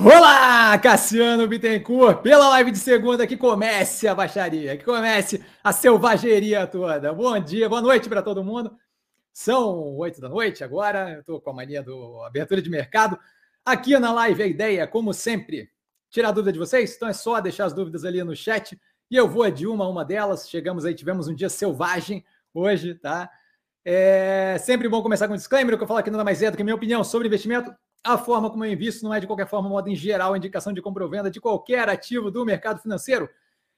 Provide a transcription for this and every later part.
Olá, Cassiano Bittencourt, pela live de segunda que comece a baixaria, que comece a selvageria toda. Bom dia, boa noite para todo mundo. São oito da noite agora, eu estou com a mania do abertura de mercado. Aqui na live a ideia, como sempre, tirar dúvida de vocês, então é só deixar as dúvidas ali no chat e eu vou de uma a uma delas. Chegamos aí, tivemos um dia selvagem hoje, tá? É sempre bom começar com um disclaimer, o que eu falo aqui nada mais é do que minha opinião sobre investimento a forma como eu invisto não é de qualquer forma, modo em geral, indicação de compra ou venda de qualquer ativo do mercado financeiro.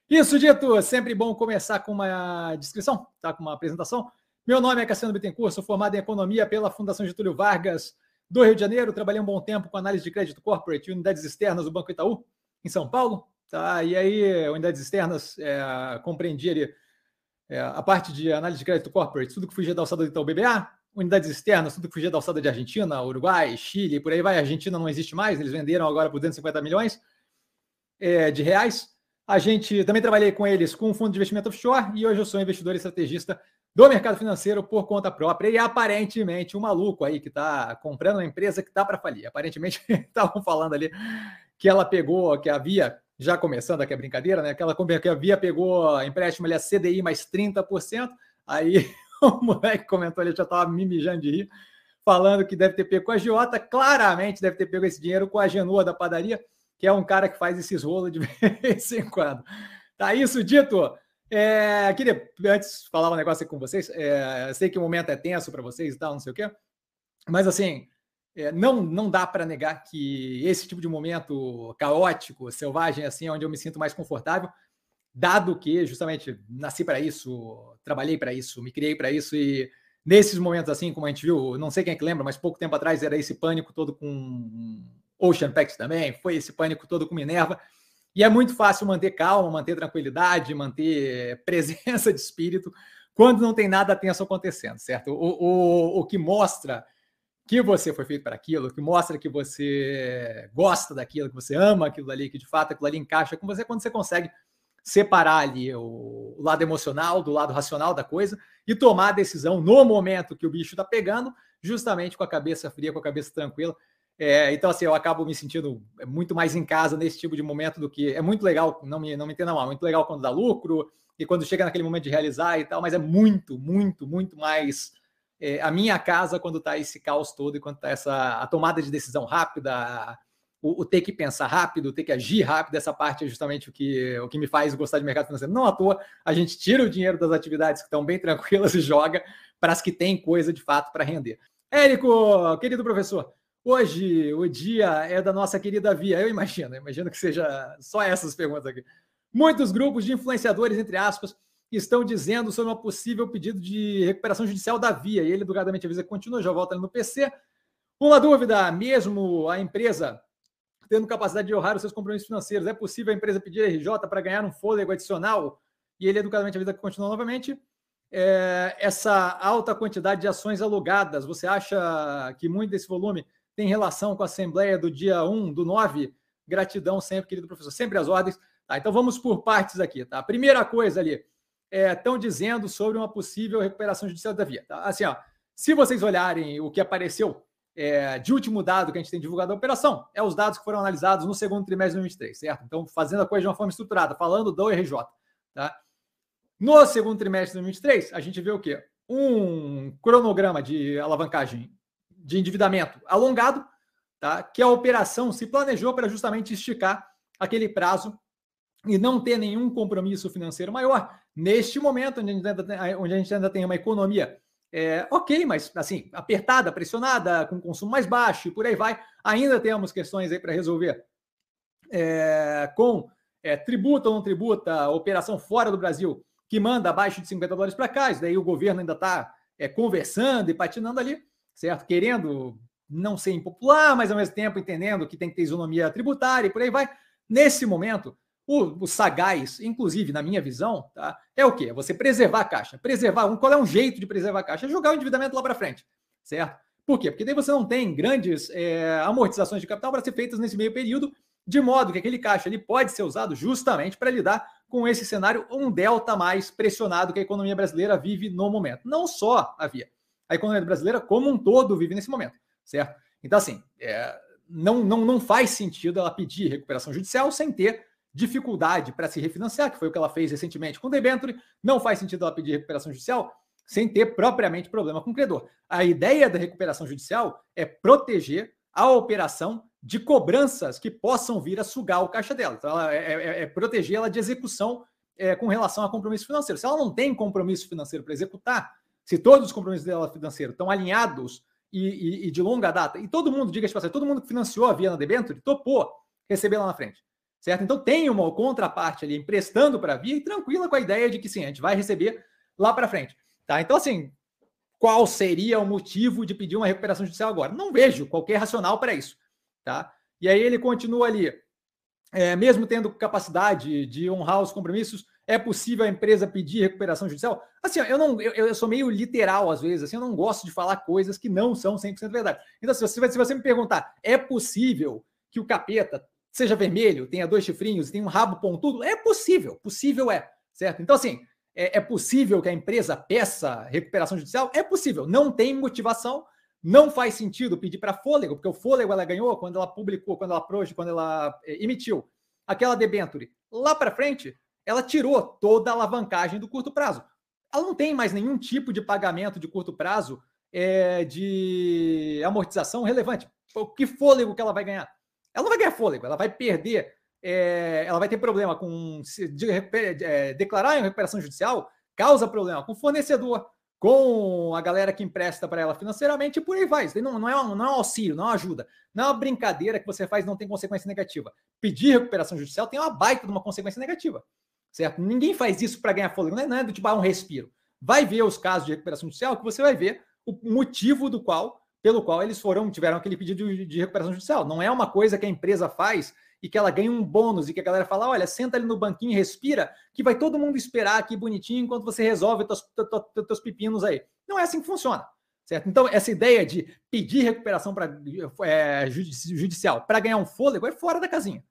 Isso dito, é sempre bom começar com uma descrição, tá? com uma apresentação. Meu nome é Cassiano Bittencourt, sou formado em Economia pela Fundação Getúlio Vargas do Rio de Janeiro. Trabalhei um bom tempo com análise de crédito corporate e unidades externas do Banco Itaú, em São Paulo. Tá? E aí, unidades externas, é, compreendia ali, é, a parte de análise de crédito corporate, tudo que fugia da alçada do Itaú BBA, unidades externas, tudo que fugia da alçada de Argentina, Uruguai, Chile, por aí vai. A Argentina não existe mais, eles venderam agora por 250 milhões é, de reais. A gente também trabalhei com eles com um fundo de investimento offshore e hoje eu sou investidor e estrategista do mercado financeiro por conta própria. E aparentemente, um maluco aí que está comprando uma empresa que está para falir. Aparentemente, estavam falando ali que ela pegou, que havia, já começando aqui a brincadeira, né? Que ela que havia pegou empréstimo ali a CDI mais 30%. Aí o moleque comentou ali, já estava me mijando de rir, falando que deve ter pego com a Giota, claramente deve ter pego esse dinheiro com a Genua da padaria, que é um cara que faz esses rolos de vez em quando. Tá isso dito. É, queria antes falar um negócio com vocês. É, sei que o momento é tenso para vocês e tal, não sei o quê, mas assim, é, não, não dá para negar que esse tipo de momento caótico, selvagem, assim, é onde eu me sinto mais confortável dado que justamente nasci para isso, trabalhei para isso, me criei para isso e nesses momentos assim, como a gente viu, não sei quem é que lembra, mas pouco tempo atrás era esse pânico todo com Ocean Pact também, foi esse pânico todo com Minerva. E é muito fácil manter calma, manter tranquilidade, manter presença de espírito quando não tem nada tenso acontecendo, certo? O, o, o que mostra que você foi feito para aquilo, que mostra que você gosta daquilo, que você ama aquilo ali, que de fato aquilo ali encaixa com você, quando você consegue separar ali o, lado emocional do lado racional da coisa e tomar a decisão no momento que o bicho está pegando, justamente com a cabeça fria, com a cabeça tranquila. É, então, assim, eu acabo me sentindo muito mais em casa nesse tipo de momento do que. É muito legal, não me, não me entenda mal, muito legal quando dá lucro e quando chega naquele momento de realizar e tal, mas é muito, muito, muito mais é, a minha casa quando está esse caos todo e quando está essa a tomada de decisão rápida, o, o, ter que pensar rápido, ter que agir rápido, essa parte é justamente o que, o que me faz gostar de mercado financeiro. Não à toa, a gente tira o dinheiro das atividades que estão bem tranquilas e joga para as que têm coisa de fato para render. Érico, querido professor, hoje o dia é da nossa querida Via, eu imagino, imagino que seja só essas perguntas aqui. Muitos grupos de influenciadores, entre aspas, estão dizendo sobre um possível pedido de recuperação judicial da Via, e ele educadamente avisa que continua, já volta no PC. Uma dúvida, mesmo a empresa tendo capacidade de honrar os seus compromissos financeiros. É possível a empresa pedir RJ para ganhar um fôlego adicional? E ele educadamente avisa que continua novamente. É, essa alta quantidade de ações alugadas, você acha que muito desse volume tem relação com a Assembleia do dia 1 do 9? Gratidão sempre, querido professor, sempre às ordens. Tá, então vamos por partes aqui. Tá? A primeira coisa ali, estão é, dizendo sobre uma possível recuperação judicial da via. Tá? Assim, ó, se vocês olharem o que apareceu é, de último dado que a gente tem divulgado da operação, é os dados que foram analisados no segundo trimestre de 2023, certo? Então, fazendo a coisa de uma forma estruturada, falando do RJ, tá? No segundo trimestre de 2023, a gente vê o quê? Um cronograma de alavancagem de endividamento alongado, tá? Que a operação se planejou para justamente esticar aquele prazo e não ter nenhum compromisso financeiro maior. Neste momento, onde a gente ainda, onde a gente ainda tem uma economia é, ok, mas assim, apertada, pressionada, com consumo mais baixo e por aí vai. Ainda temos questões aí para resolver é, com é, tributa ou não tributa, operação fora do Brasil, que manda abaixo de 50 dólares para cá. Isso daí o governo ainda está é, conversando e patinando ali, certo? Querendo não ser impopular, mas ao mesmo tempo entendendo que tem que ter isonomia tributária e por aí vai. Nesse momento, o, o, sagaz, inclusive na minha visão, tá, é o quê? É você preservar a caixa. Preservar, um, qual é um jeito de preservar a caixa? É jogar o endividamento lá para frente, certo? Por quê? Porque daí você não tem grandes é, amortizações de capital para ser feitas nesse meio período, de modo que aquele caixa ele pode ser usado justamente para lidar com esse cenário, um delta mais pressionado que a economia brasileira vive no momento. Não só a Via, a economia brasileira como um todo vive nesse momento, certo? Então, assim, é, não, não, não faz sentido ela pedir recuperação judicial sem ter dificuldade para se refinanciar, que foi o que ela fez recentemente com o debenture. Não faz sentido ela pedir recuperação judicial sem ter propriamente problema com o credor. A ideia da recuperação judicial é proteger a operação de cobranças que possam vir a sugar o caixa dela. Então, ela é, é, é, proteger ela de execução é, com relação a compromisso financeiro. Se ela não tem compromisso financeiro para executar, se todos os compromissos dela financeiros estão alinhados e, e, e, de longa data, e todo mundo, diga-se para todo mundo que financiou a via na debênture topou receber lá na frente. Certo? Então tem uma contraparte ali emprestando para a via e tranquila com a ideia de que sim, a gente vai receber lá para frente. Tá? Então, assim, qual seria o motivo de pedir uma recuperação judicial agora? Não vejo qualquer racional para isso. Tá? E aí ele continua ali. É, mesmo tendo capacidade de honrar os compromissos, é possível a empresa pedir recuperação judicial? Assim, eu não, eu, eu, sou meio literal às vezes, assim, eu não gosto de falar coisas que não são 100% verdade. Então, se você, se você me perguntar, é possível que o capeta seja vermelho, tenha dois chifrinhos tenha um rabo pontudo? É possível, possível é, certo? Então, assim, é, é possível que a empresa peça recuperação judicial? É possível. Não tem motivação, não faz sentido pedir para fôlego, porque o fôlego ela ganhou quando ela publicou, quando ela proje, quando ela é, emitiu aquela debenture. Lá para frente, ela tirou toda a alavancagem do curto prazo. Ela não tem mais nenhum tipo de pagamento de curto prazo é, de amortização relevante. O que fôlego que ela vai ganhar? Ela não vai ganhar fôlego, ela vai perder é, ela vai ter problema com de, de, é, declarar em recuperação judicial, causa problema com o fornecedor, com a galera que empresta para ela financeiramente e por aí vai. Não, não, é um, não é um auxílio, não é uma ajuda. Não é uma brincadeira que você faz não tem consequência negativa. Pedir recuperação judicial tem uma baita de uma consequência negativa. Certo? Ninguém faz isso para ganhar fôlego, não é, não é do tipo ah, um respiro. Vai ver os casos de recuperação judicial que você vai ver o motivo do qual, pelo qual eles foram, tiveram aquele pedido de, recuperação judicial. Não é uma coisa que a empresa faz e que ela ganha um bônus e que a galera fala: olha, senta ali no banquinho e respira, que vai todo mundo esperar aqui bonitinho enquanto você resolve teus, teus pepinos aí. Não é assim que funciona. Certo? Então, essa ideia de pedir recuperação pra, é, judicial para ganhar um fôlego é fora da casinha.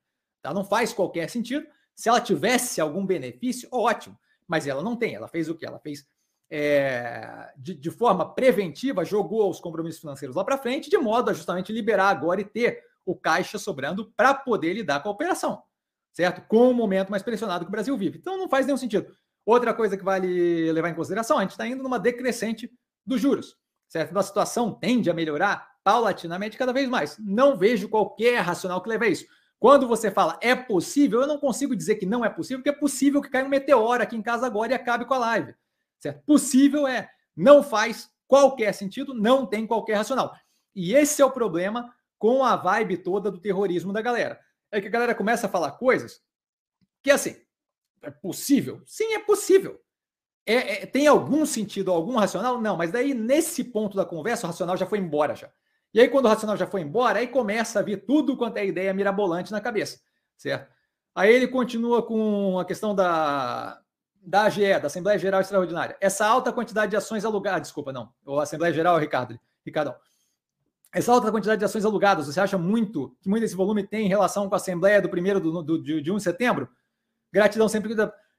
Tá? Não faz qualquer sentido. Se ela tivesse algum benefício, ótimo. Mas ela não tem. Ela fez o que? Ela fez é, de, de, forma preventiva, jogou os compromissos financeiros lá para frente, de modo a justamente liberar agora e ter o caixa sobrando para poder lidar com a operação, certo? Com o momento mais pressionado que o Brasil vive. Então não faz nenhum sentido. Outra coisa que vale levar em consideração, a gente está indo numa decrescente dos juros, certo? Então a situação tende a melhorar paulatinamente cada vez mais. Não vejo qualquer racional que leve a isso. Quando você fala é possível, eu não consigo dizer que não é possível, porque é possível que caia um meteoro aqui em casa agora e acabe com a live. Certo? Possível é, não faz qualquer sentido, não tem qualquer racional. E esse é o problema com a vibe toda do terrorismo da galera. É que a galera começa a falar coisas que, assim, é possível? Sim, é possível. É, é, tem algum sentido, algum racional? Não, mas daí, nesse ponto da conversa, o racional já foi embora já. E aí, quando o racional já foi embora, aí começa a vir tudo quanto é ideia mirabolante na cabeça, certo? Aí ele continua com a questão da, da AGE, da Assembleia Geral Extraordinária. Essa alta quantidade de ações alugadas, desculpa, não, ou Assembleia Geral, Ricardo, Ricardão. Essa alta quantidade de ações alugadas, você acha muito que muito desse volume tem em relação com a Assembleia do primeiro do, do, de, de 1 de setembro? Gratidão sempre.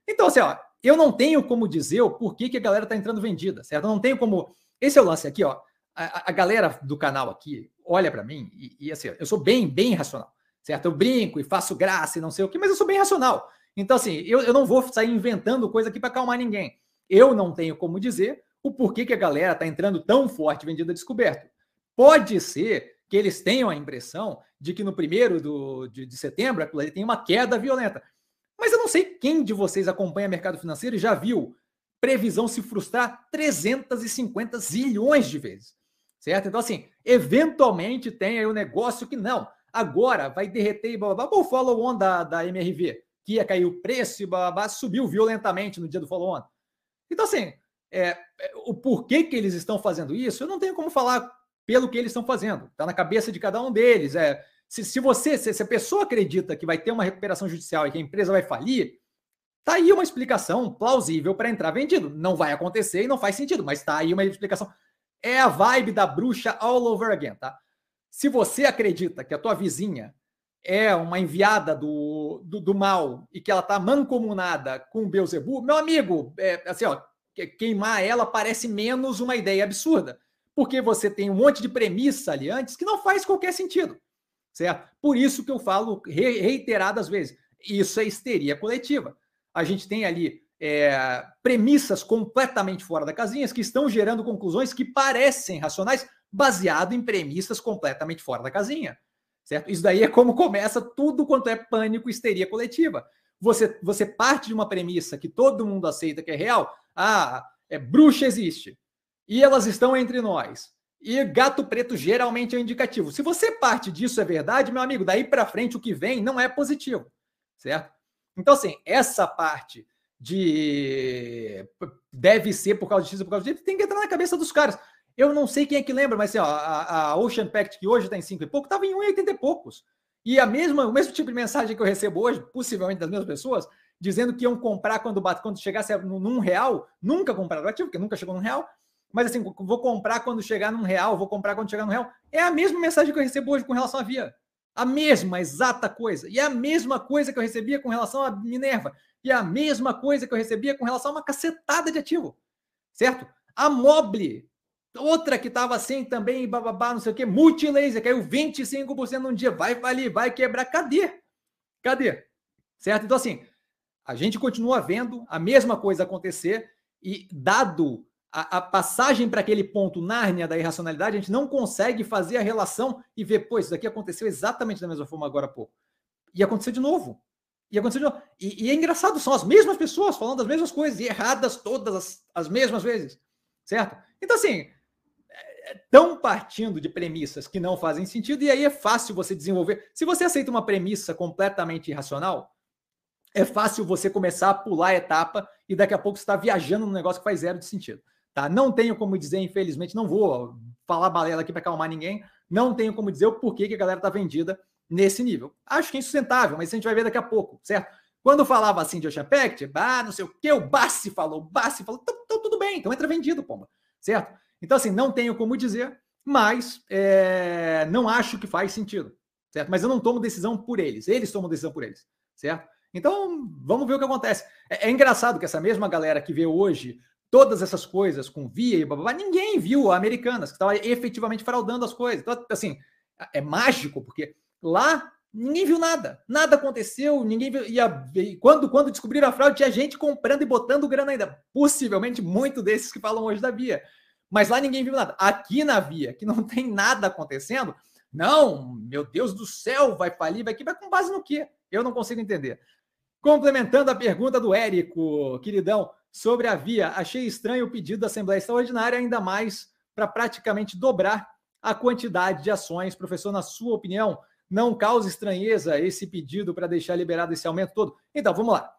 Então, assim, ó, eu não tenho como dizer o porquê que a galera está entrando vendida, certo? Eu não tenho como. Esse é o lance aqui, ó. A, a galera do canal aqui olha para mim e, e, assim, eu sou bem, bem racional, certo? Eu brinco e faço graça e não sei o quê, mas eu sou bem racional. Então, assim, eu, eu não vou sair inventando coisa aqui para acalmar ninguém. Eu não tenho como dizer o porquê que a galera está entrando tão forte vendida descoberto. Pode ser que eles tenham a impressão de que no primeiro do, de, de setembro tem uma queda violenta. Mas eu não sei quem de vocês acompanha mercado financeiro e já viu previsão se frustrar 350 zilhões de vezes. Certo? Então, assim, eventualmente tem aí um negócio que não. Agora vai derreter e blá, blá, blá. O follow-on da, da MRV, que ia cair o preço blá, subiu violentamente no dia do follow-on. Então, assim, é, é, o porquê que eles estão fazendo isso, eu não tenho como falar pelo que eles estão fazendo. Está na cabeça de cada um deles. É, se, se você, se, se, a pessoa acredita que vai ter uma recuperação judicial e que a empresa vai falir, tá aí uma explicação plausível para entrar vendido. Não vai acontecer e não faz sentido, mas tá aí uma explicação. É a vibe da bruxa all over again, tá? Se você acredita que a tua vizinha é uma enviada do, do, do mal e que ela tá mancomunada com Beuzebu, meu amigo, é, assim, ó, queimar ela parece menos uma ideia absurda porque você tem um monte de premissa ali antes que não faz qualquer sentido. certo? Por isso que eu falo reiteradas vezes, isso é histeria coletiva. A gente tem ali é, premissas completamente fora da casinha que estão gerando conclusões que parecem racionais, baseado em premissas completamente fora da casinha. Certo? Isso daí é como começa tudo quanto é pânico, histeria coletiva. Você, você parte de uma premissa que todo mundo aceita que é real. Ah, é, bruxa existe. E elas estão entre nós. E gato preto geralmente é um indicativo. Se você parte disso é verdade, meu amigo, daí para frente o que vem não é positivo, certo? Então assim, essa parte de deve ser por causa disso, por causa disso, tem que entrar na cabeça dos caras. Eu não sei quem é que lembra, mas assim, ó, a, a Ocean Pact, que hoje está em 5 e pouco, estava em 1,80 e poucos. E a mesma, o mesmo tipo de mensagem que eu recebo hoje, possivelmente das mesmas pessoas, dizendo que iam comprar quando, quando chegasse num real, nunca compraram ativo, porque nunca chegou num real, mas assim, vou comprar quando chegar num real, vou comprar quando chegar num real. É a mesma mensagem que eu recebo hoje com relação à Via. A mesma, exata coisa. E é a mesma coisa que eu recebia com relação à Minerva. E é a mesma coisa que eu recebia com relação a uma cacetada de ativo. Certo? A Mobile, outra que estava assim também, bababá, não sei o quê, Multilaser, caiu 25% num dia. Vai falir, vai quebrar. Cadê? Cadê? Certo? Então, assim, a gente continua vendo a mesma coisa acontecer e, dado a, a passagem para aquele ponto Nárnia da irracionalidade, a gente não consegue fazer a relação e ver, pô, isso daqui aconteceu exatamente da mesma forma agora há pouco. E aconteceu de novo. E aconteceu de novo. E, e é engraçado, são as mesmas pessoas falando as mesmas coisas e erradas todas as, as mesmas vezes. Certo? Então, assim, estão é, partindo de premissas que não fazem sentido, e aí é fácil você desenvolver. Se você aceita uma premissa completamente irracional, é fácil você começar a pular a etapa e daqui a pouco você está viajando num negócio que faz zero de sentido. Tá? Não tenho como dizer, infelizmente, não vou falar balela aqui para acalmar ninguém, não tenho como dizer o porquê que a galera está vendida nesse nível. Acho que é insustentável, mas a gente vai ver daqui a pouco, certo? Quando falava assim de Ocean Pact, não sei o que, o Bassi falou, o Bassi falou, então, então tudo bem, então entra vendido, pomba, certo? Então, assim, não tenho como dizer, mas é, não acho que faz sentido, certo? Mas eu não tomo decisão por eles, eles tomam decisão por eles, certo? Então, vamos ver o que acontece. É, é engraçado que essa mesma galera que vê hoje todas essas coisas com via e blá, ninguém viu a Americanas, que estava efetivamente fraudando as coisas. Então, assim, é mágico, porque lá ninguém viu nada, nada aconteceu, ninguém viu. E, a, e quando, quando descobriram a fraude, tinha gente comprando e botando grana ainda. Possivelmente muito desses que falam hoje da via. Mas lá ninguém viu nada. Aqui na via, que não tem nada acontecendo, não, meu Deus do céu, vai falir, vai que vai com base no quê? Eu não consigo entender. Complementando a pergunta do Érico, queridão, sobre a via. Achei estranho o pedido da Assembleia Extraordinária, ainda mais para praticamente dobrar a quantidade de ações. Professor, na sua opinião, não causa estranheza esse pedido para deixar liberado esse aumento todo? Então, vamos lá.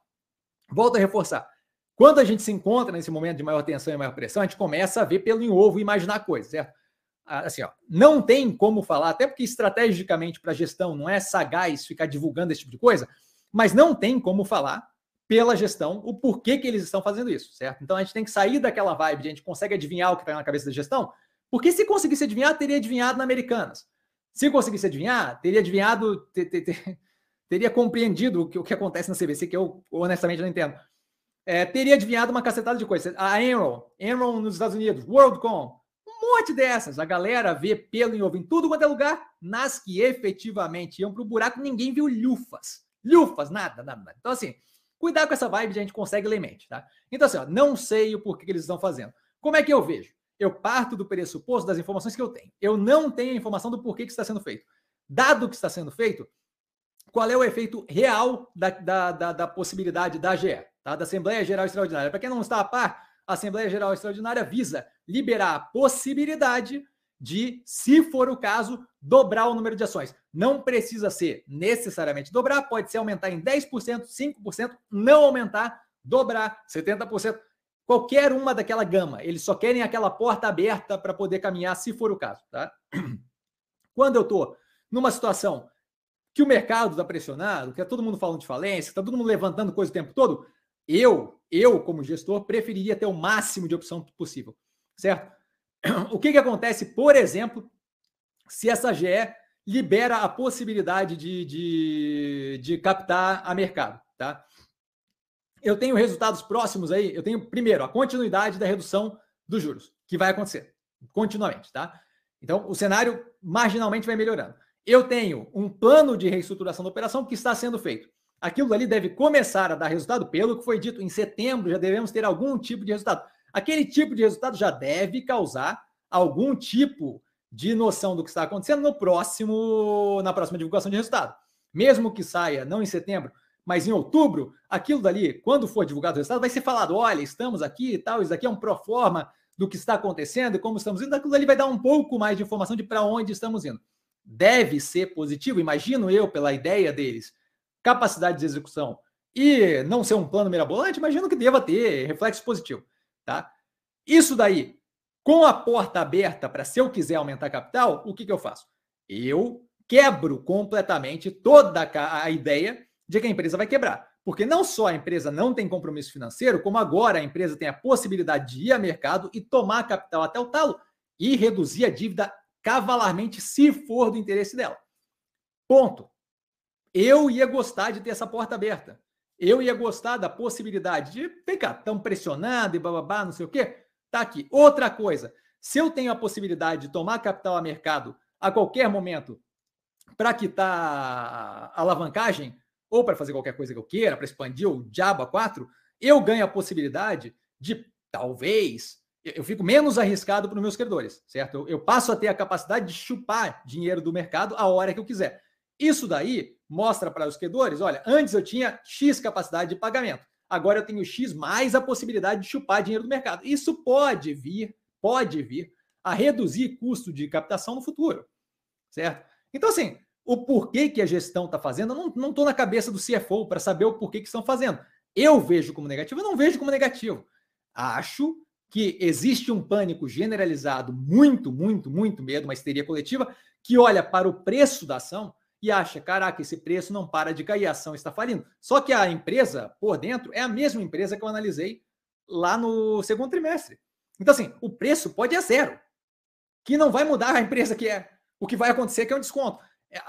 Volto a reforçar. Quando a gente se encontra nesse momento de maior tensão e maior pressão, a gente começa a ver pelo em ovo e imaginar coisas, certo? Ah, assim, ó, não tem como falar, até porque estrategicamente para a gestão não é sagaz ficar divulgando esse tipo de coisa, mas não tem como falar pela gestão o porquê que eles estão fazendo isso, certo? Então a gente tem que sair daquela vibe de a gente consegue adivinhar o que está na cabeça da gestão, porque se conseguisse adivinhar, teria adivinhado na Americanas. Se conseguisse adivinhar, teria adivinhado, ter, ter, ter, teria compreendido o que, o que acontece na CBC, que eu honestamente não entendo. É, teria adivinhado uma cacetada de coisas. A Enron, Enron nos Estados Unidos, WorldCom, um monte dessas. A galera vê pelo em ovo em tudo quanto é lugar, nas que efetivamente iam para o buraco, ninguém viu lufas. Lufas, nada, nada, nada. Então, assim, Cuidar com essa vibe, a gente consegue ler mente, tá? Então, assim, ó, não sei o porquê que eles estão fazendo. Como é que eu vejo? Eu parto do pressuposto das informações que eu tenho. Eu não tenho a informação do porquê que está sendo feito. Dado que está sendo feito, qual é o efeito real da, da, da, da possibilidade da AGE, tá? da Assembleia Geral Extraordinária? Para quem não está a par, a Assembleia Geral Extraordinária visa liberar a possibilidade de, se for o caso, dobrar o número de ações. Não precisa ser necessariamente dobrar, pode ser aumentar em 10%, 5%, não aumentar, dobrar 70%, qualquer uma daquela gama. Eles só querem aquela porta aberta para poder caminhar, se for o caso. Tá? Quando eu estou numa situação que o mercado está pressionado, que está todo mundo falando de falência, está todo mundo levantando coisa o tempo todo, eu, eu como gestor, preferiria ter o máximo de opção possível, certo? O que, que acontece, por exemplo, se essa GE libera a possibilidade de, de, de captar a mercado, tá? Eu tenho resultados próximos aí. Eu tenho, primeiro, a continuidade da redução dos juros, que vai acontecer continuamente, tá? Então, o cenário marginalmente vai melhorando. Eu tenho um plano de reestruturação da operação que está sendo feito. Aquilo ali deve começar a dar resultado, pelo que foi dito, em setembro já devemos ter algum tipo de resultado. Aquele tipo de resultado já deve causar algum tipo de noção do que está acontecendo no próximo, na próxima divulgação de resultado. Mesmo que saia não em setembro, mas em outubro, aquilo dali, quando for divulgado o resultado, vai ser falado: olha, estamos aqui e tal, isso aqui é um pro forma do que está acontecendo e como estamos indo. Aquilo ali vai dar um pouco mais de informação de para onde estamos indo. Deve ser positivo, imagino eu, pela ideia deles, capacidade de execução e não ser um plano mirabolante, imagino que deva ter reflexo positivo, tá? Isso daí com a porta aberta para se eu quiser aumentar capital, o que, que eu faço? Eu quebro completamente toda a ideia de que a empresa vai quebrar. Porque não só a empresa não tem compromisso financeiro, como agora a empresa tem a possibilidade de ir a mercado e tomar capital até o talo e reduzir a dívida cavalarmente se for do interesse dela. Ponto. Eu ia gostar de ter essa porta aberta. Eu ia gostar da possibilidade de, vem cá, estão pressionando e bababá, não sei o quê. Tá aqui. Outra coisa, se eu tenho a possibilidade de tomar capital a mercado a qualquer momento para quitar a alavancagem ou para fazer qualquer coisa que eu queira, para expandir o diabo a 4, eu ganho a possibilidade de talvez eu fico menos arriscado para os meus credores, certo? Eu, eu, passo a ter a capacidade de chupar dinheiro do mercado a hora que eu quiser. Isso daí mostra para os credores, olha, antes eu tinha X capacidade de pagamento agora eu tenho X mais a possibilidade de chupar dinheiro do mercado. Isso pode vir, pode vir a reduzir custo de captação no futuro, certo? Então, assim, o porquê que a gestão está fazendo, eu não estou na cabeça do CFO para saber o porquê que estão fazendo. Eu vejo como negativo, eu não vejo como negativo. Acho que existe um pânico generalizado, muito, muito, muito medo, uma histeria coletiva, que olha para o preço da ação e acha, caraca, esse preço não para de cair, a ação está falindo. Só que a empresa por dentro é a mesma empresa que eu analisei lá no segundo trimestre. Então, assim, o preço pode a zero, que não vai mudar a empresa que é. O que vai acontecer é que é um desconto. É,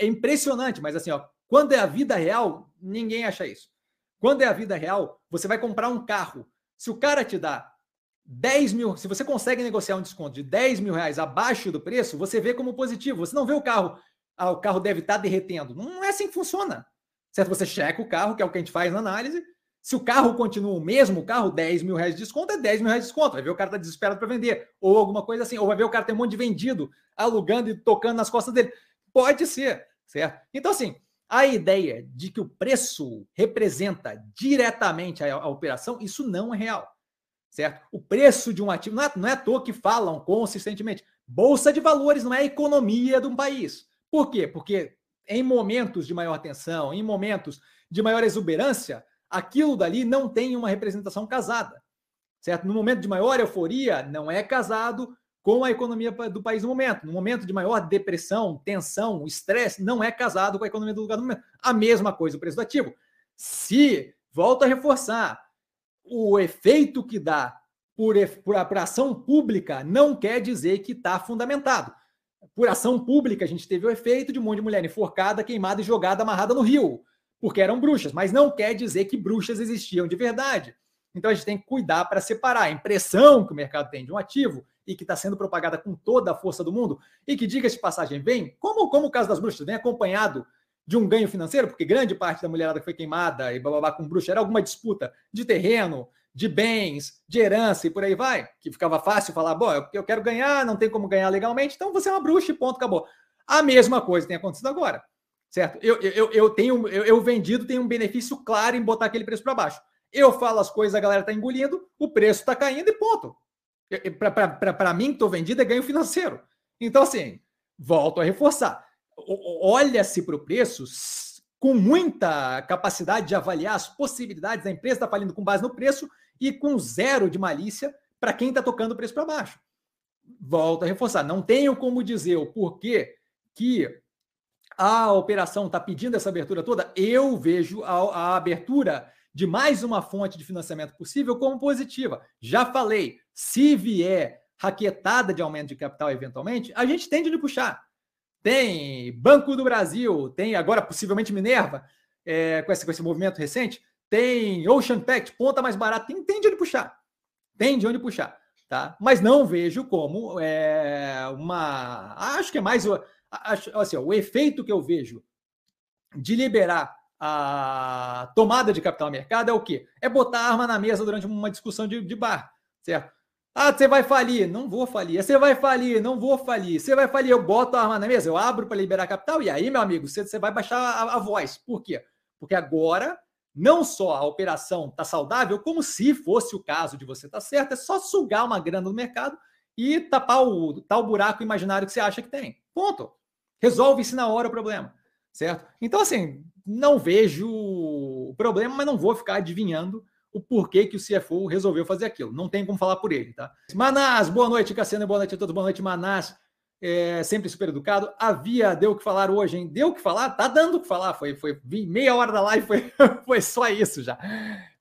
é impressionante, mas assim, ó, quando é a vida real, ninguém acha isso. Quando é a vida real, você vai comprar um carro. Se o cara te dá 10 mil, se você consegue negociar um desconto de 10 mil reais abaixo do preço, você vê como positivo. Você não vê o carro ah, o carro deve estar tá derretendo. Não é assim que funciona. Certo? Você checa o carro, que é o que a gente faz na análise. Se o carro continua o mesmo, o carro 10 mil reais de desconto, é 10 mil reais de desconto. Vai ver o cara está desesperado para vender. Ou alguma coisa assim. Ou vai ver o cara tem um monte de vendido, alugando e tocando nas costas dele. Pode ser, certo? Então, assim, a ideia de que o preço representa diretamente a, a operação, isso não é real. Certo? O preço de um ativo, não é, não é à toa que falam consistentemente. Bolsa de valores não é a economia de um país. Por quê? Porque em momentos de maior tensão, em momentos de maior exuberância, aquilo dali não tem uma representação casada. Certo? No momento de maior euforia, não é casado com a economia do país no momento. No momento de maior depressão, tensão, estresse, não é casado com a economia do lugar no momento. A mesma coisa o preço do ativo. Se, volto a reforçar, o efeito que dá por, por ação pública não quer dizer que está fundamentado por ação pública, a gente teve o efeito de um monte de mulher enforcada, queimada e jogada amarrada no rio, porque eram bruxas, mas não quer dizer que bruxas existiam de verdade. Então a gente tem que cuidar para separar a impressão que o mercado tem de um ativo e que está sendo propagada com toda a força do mundo e que, diga-se de passagem, vem, como, como o caso das bruxas, vem acompanhado de um ganho financeiro, porque grande parte da mulherada que foi queimada e bababá com bruxa era alguma disputa de terreno, de bens, de herança e por aí vai, que ficava fácil falar, bom, eu quero ganhar, não tem como ganhar legalmente, então você é uma bruxa e ponto, acabou. A mesma coisa tem acontecido agora, certo? Eu, eu, eu tenho, eu, eu vendido tem um benefício claro em botar aquele preço para baixo. Eu falo as coisas, a galera está engolindo, o preço está caindo e ponto. Para mim, que estou vendido, é ganho financeiro. Então, assim, volto a reforçar. Olha-se para o preço com muita capacidade de avaliar as possibilidades da empresa estar tá falindo com base no preço e com zero de malícia para quem está tocando o preço para baixo. Volto a reforçar, não tenho como dizer o porquê que a operação está pedindo essa abertura toda. Eu vejo a, a abertura de mais uma fonte de financiamento possível como positiva. Já falei, se vier raquetada de aumento de capital eventualmente, a gente tende a puxar. Tem Banco do Brasil, tem agora possivelmente Minerva, é, com, esse, com esse movimento recente, tem Ocean Pact, ponta mais barata, tem, tem de onde puxar. Tem de onde puxar. Tá? Mas não vejo como é, uma. Acho que é mais assim, ó, o efeito que eu vejo de liberar a tomada de capital mercado é o quê? É botar a arma na mesa durante uma discussão de, de bar, certo? Ah, você vai falir? Não vou falir. Você vai falir? Não vou falir. Você vai falir? Eu boto a arma na mesa, eu abro para liberar capital e aí, meu amigo, você, vai baixar a, a voz. Por quê? Porque agora não só a operação está saudável, como se fosse o caso de você estar tá certo, é só sugar uma grana no mercado e tapar o tal buraco imaginário que você acha que tem. Ponto. Resolve-se na hora o problema, certo? Então, assim, não vejo o problema, mas não vou ficar adivinhando o porquê que o CFO resolveu fazer aquilo. Não tem como falar por ele, tá? Manás, boa noite, Cassiano, boa noite a todos, boa noite, Manás é, sempre super educado. Havia, deu o que falar hoje, hein? Deu o que falar? Tá dando o que falar. Foi, foi meia hora da live, foi, foi só isso já.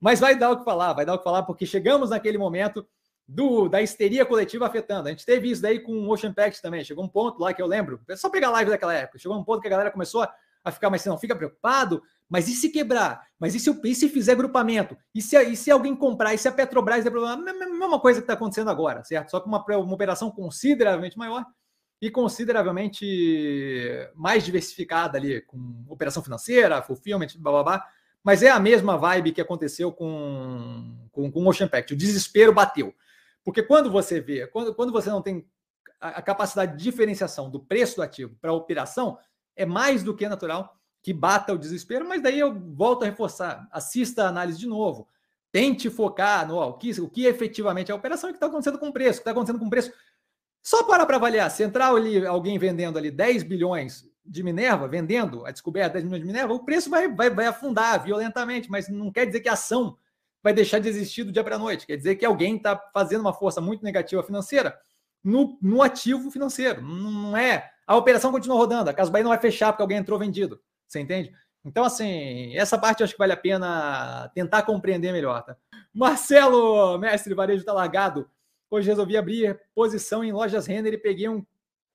Mas vai dar o que falar, vai dar o que falar, porque chegamos naquele momento do da histeria coletiva afetando. A gente teve isso daí com o Ocean Pact também. Chegou um ponto lá que eu lembro, é só pegar a live daquela época. Chegou um ponto que a galera começou a, a ficar, mas você não fica preocupado? Mas e se quebrar? Mas e se, e se fizer grupamento? E se, e se alguém comprar? E se a Petrobras der problema? Mesma coisa que está acontecendo agora, certo? Só que uma, uma operação consideravelmente maior e consideravelmente mais diversificada ali, com operação financeira, fulfillment, blá, blá, blá. Mas é a mesma vibe que aconteceu com, com, o Ocean Pact. O desespero bateu. Porque quando você vê, quando, quando você não tem a, a capacidade de diferenciação do preço do ativo para a operação, é mais do que natural que bata o desespero, mas daí eu volto a reforçar, assista a análise de novo, tente focar no ó, o, que, o que efetivamente é a operação e o que está acontecendo com o preço, o que está acontecendo com o preço só para para avaliar, se entrar ali alguém vendendo ali 10 bilhões de Minerva, vendendo a descoberta 10 milhões de Minerva, o preço vai, vai, vai afundar violentamente, mas não quer dizer que a ação vai deixar de existir do dia para a noite. Quer dizer que alguém está fazendo uma força muito negativa financeira no, no ativo financeiro. Não é. A operação continua rodando, a Casa Bahia não vai fechar porque alguém entrou vendido. Você entende? Então, assim, essa parte eu acho que vale a pena tentar compreender melhor. Tá? Marcelo, mestre varejo está largado. Hoje resolvi abrir posição em lojas Renner e peguei um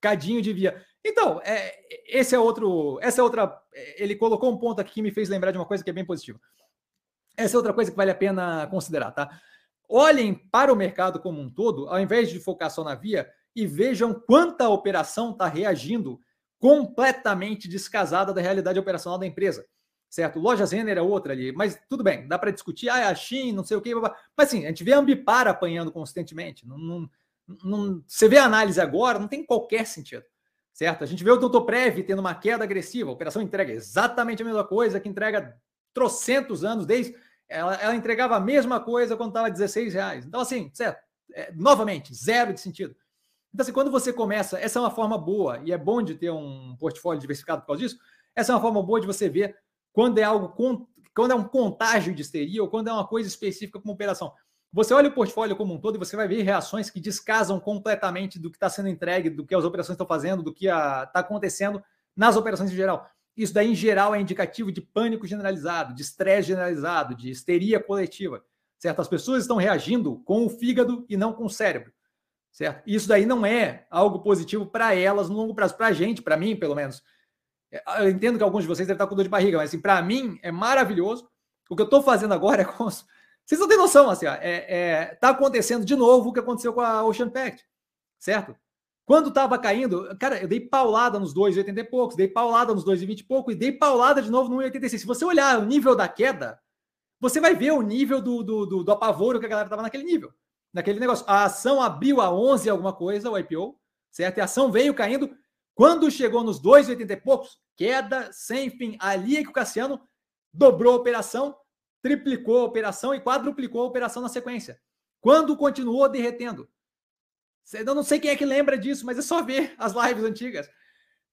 cadinho de via. Então, é, esse é outro. Essa é outra. Ele colocou um ponto aqui que me fez lembrar de uma coisa que é bem positiva. Essa é outra coisa que vale a pena considerar, tá? Olhem para o mercado como um todo, ao invés de focar só na via, e vejam quanta operação está reagindo completamente descasada da realidade operacional da empresa certo? Lojas Renner é outra ali, mas tudo bem, dá para discutir, ah, é a Shein, não sei o quê, mas assim, a gente vê a Ambipar apanhando constantemente, não, não, não, você vê a análise agora, não tem qualquer sentido, certo? A gente vê o Doutor Prev tendo uma queda agressiva, a operação entrega exatamente a mesma coisa que entrega trocentos anos, desde ela, ela entregava a mesma coisa quando estava 16 reais. Então, assim, certo? É, novamente, zero de sentido. Então, assim, quando você começa, essa é uma forma boa, e é bom de ter um portfólio diversificado por causa disso, essa é uma forma boa de você ver quando é algo quando é um contágio de histeria ou quando é uma coisa específica como operação. Você olha o portfólio como um todo e você vai ver reações que descasam completamente do que está sendo entregue, do que as operações estão fazendo, do que está acontecendo nas operações em geral. Isso daí, em geral, é indicativo de pânico generalizado, de estresse generalizado, de histeria coletiva. Certo? As pessoas estão reagindo com o fígado e não com o cérebro. Certo? Isso daí não é algo positivo para elas no longo prazo. Para a gente, para mim, pelo menos, é, eu entendo que alguns de vocês devem estar com dor de barriga, mas assim, para mim é maravilhoso. O que eu estou fazendo agora é com. Vocês não têm noção, assim, ó, é, é, tá acontecendo de novo o que aconteceu com a Ocean Pact, certo? Quando estava caindo, cara, eu dei paulada nos 2,80 e poucos, dei paulada nos 2,20 e pouco e dei paulada de novo no 1,86. Se você olhar o nível da queda, você vai ver o nível do, do, do, do apavoro que a galera estava naquele nível, naquele negócio. A ação abriu a 11 alguma coisa, o IPO, certo? E a ação veio caindo quando chegou nos 2,80 e poucos, queda sem fim. Ali é que o Cassiano dobrou a operação, triplicou a operação e quadruplicou a operação na sequência. Quando continuou derretendo. Eu não sei quem é que lembra disso, mas é só ver as lives antigas.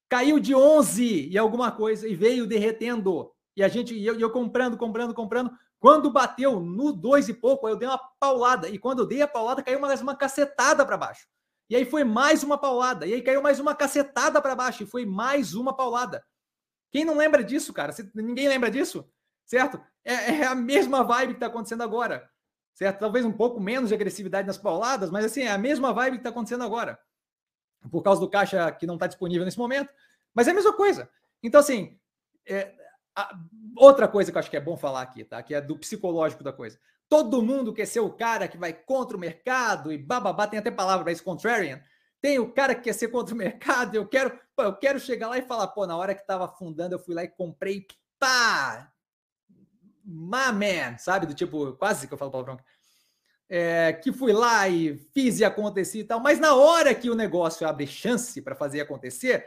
Caiu de 11 e alguma coisa e veio derretendo. E a gente, eu, eu comprando, comprando, comprando. Quando bateu no 2 e pouco, eu dei uma paulada. E quando eu dei a paulada, caiu uma, uma cacetada para baixo. E aí foi mais uma paulada. E aí caiu mais uma cacetada para baixo. E foi mais uma paulada. Quem não lembra disso, cara? Ninguém lembra disso? Certo? É, é a mesma vibe que está acontecendo agora. Certo? Talvez um pouco menos de agressividade nas pauladas, mas assim, é a mesma vibe que está acontecendo agora. Por causa do caixa que não está disponível nesse momento. Mas é a mesma coisa. Então, assim, é, a, outra coisa que eu acho que é bom falar aqui, tá? Que é do psicológico da coisa. Todo mundo quer ser o cara que vai contra o mercado e bababá, tem até palavra para isso, contrarian. Tem o cara que quer ser contra o mercado, eu quero. Pô, eu quero chegar lá e falar, pô, na hora que estava afundando, eu fui lá e comprei, pá! My man, sabe? Do tipo, quase que eu falo palavrão. É, que fui lá e fiz e aconteci e tal, mas na hora que o negócio abre chance para fazer acontecer,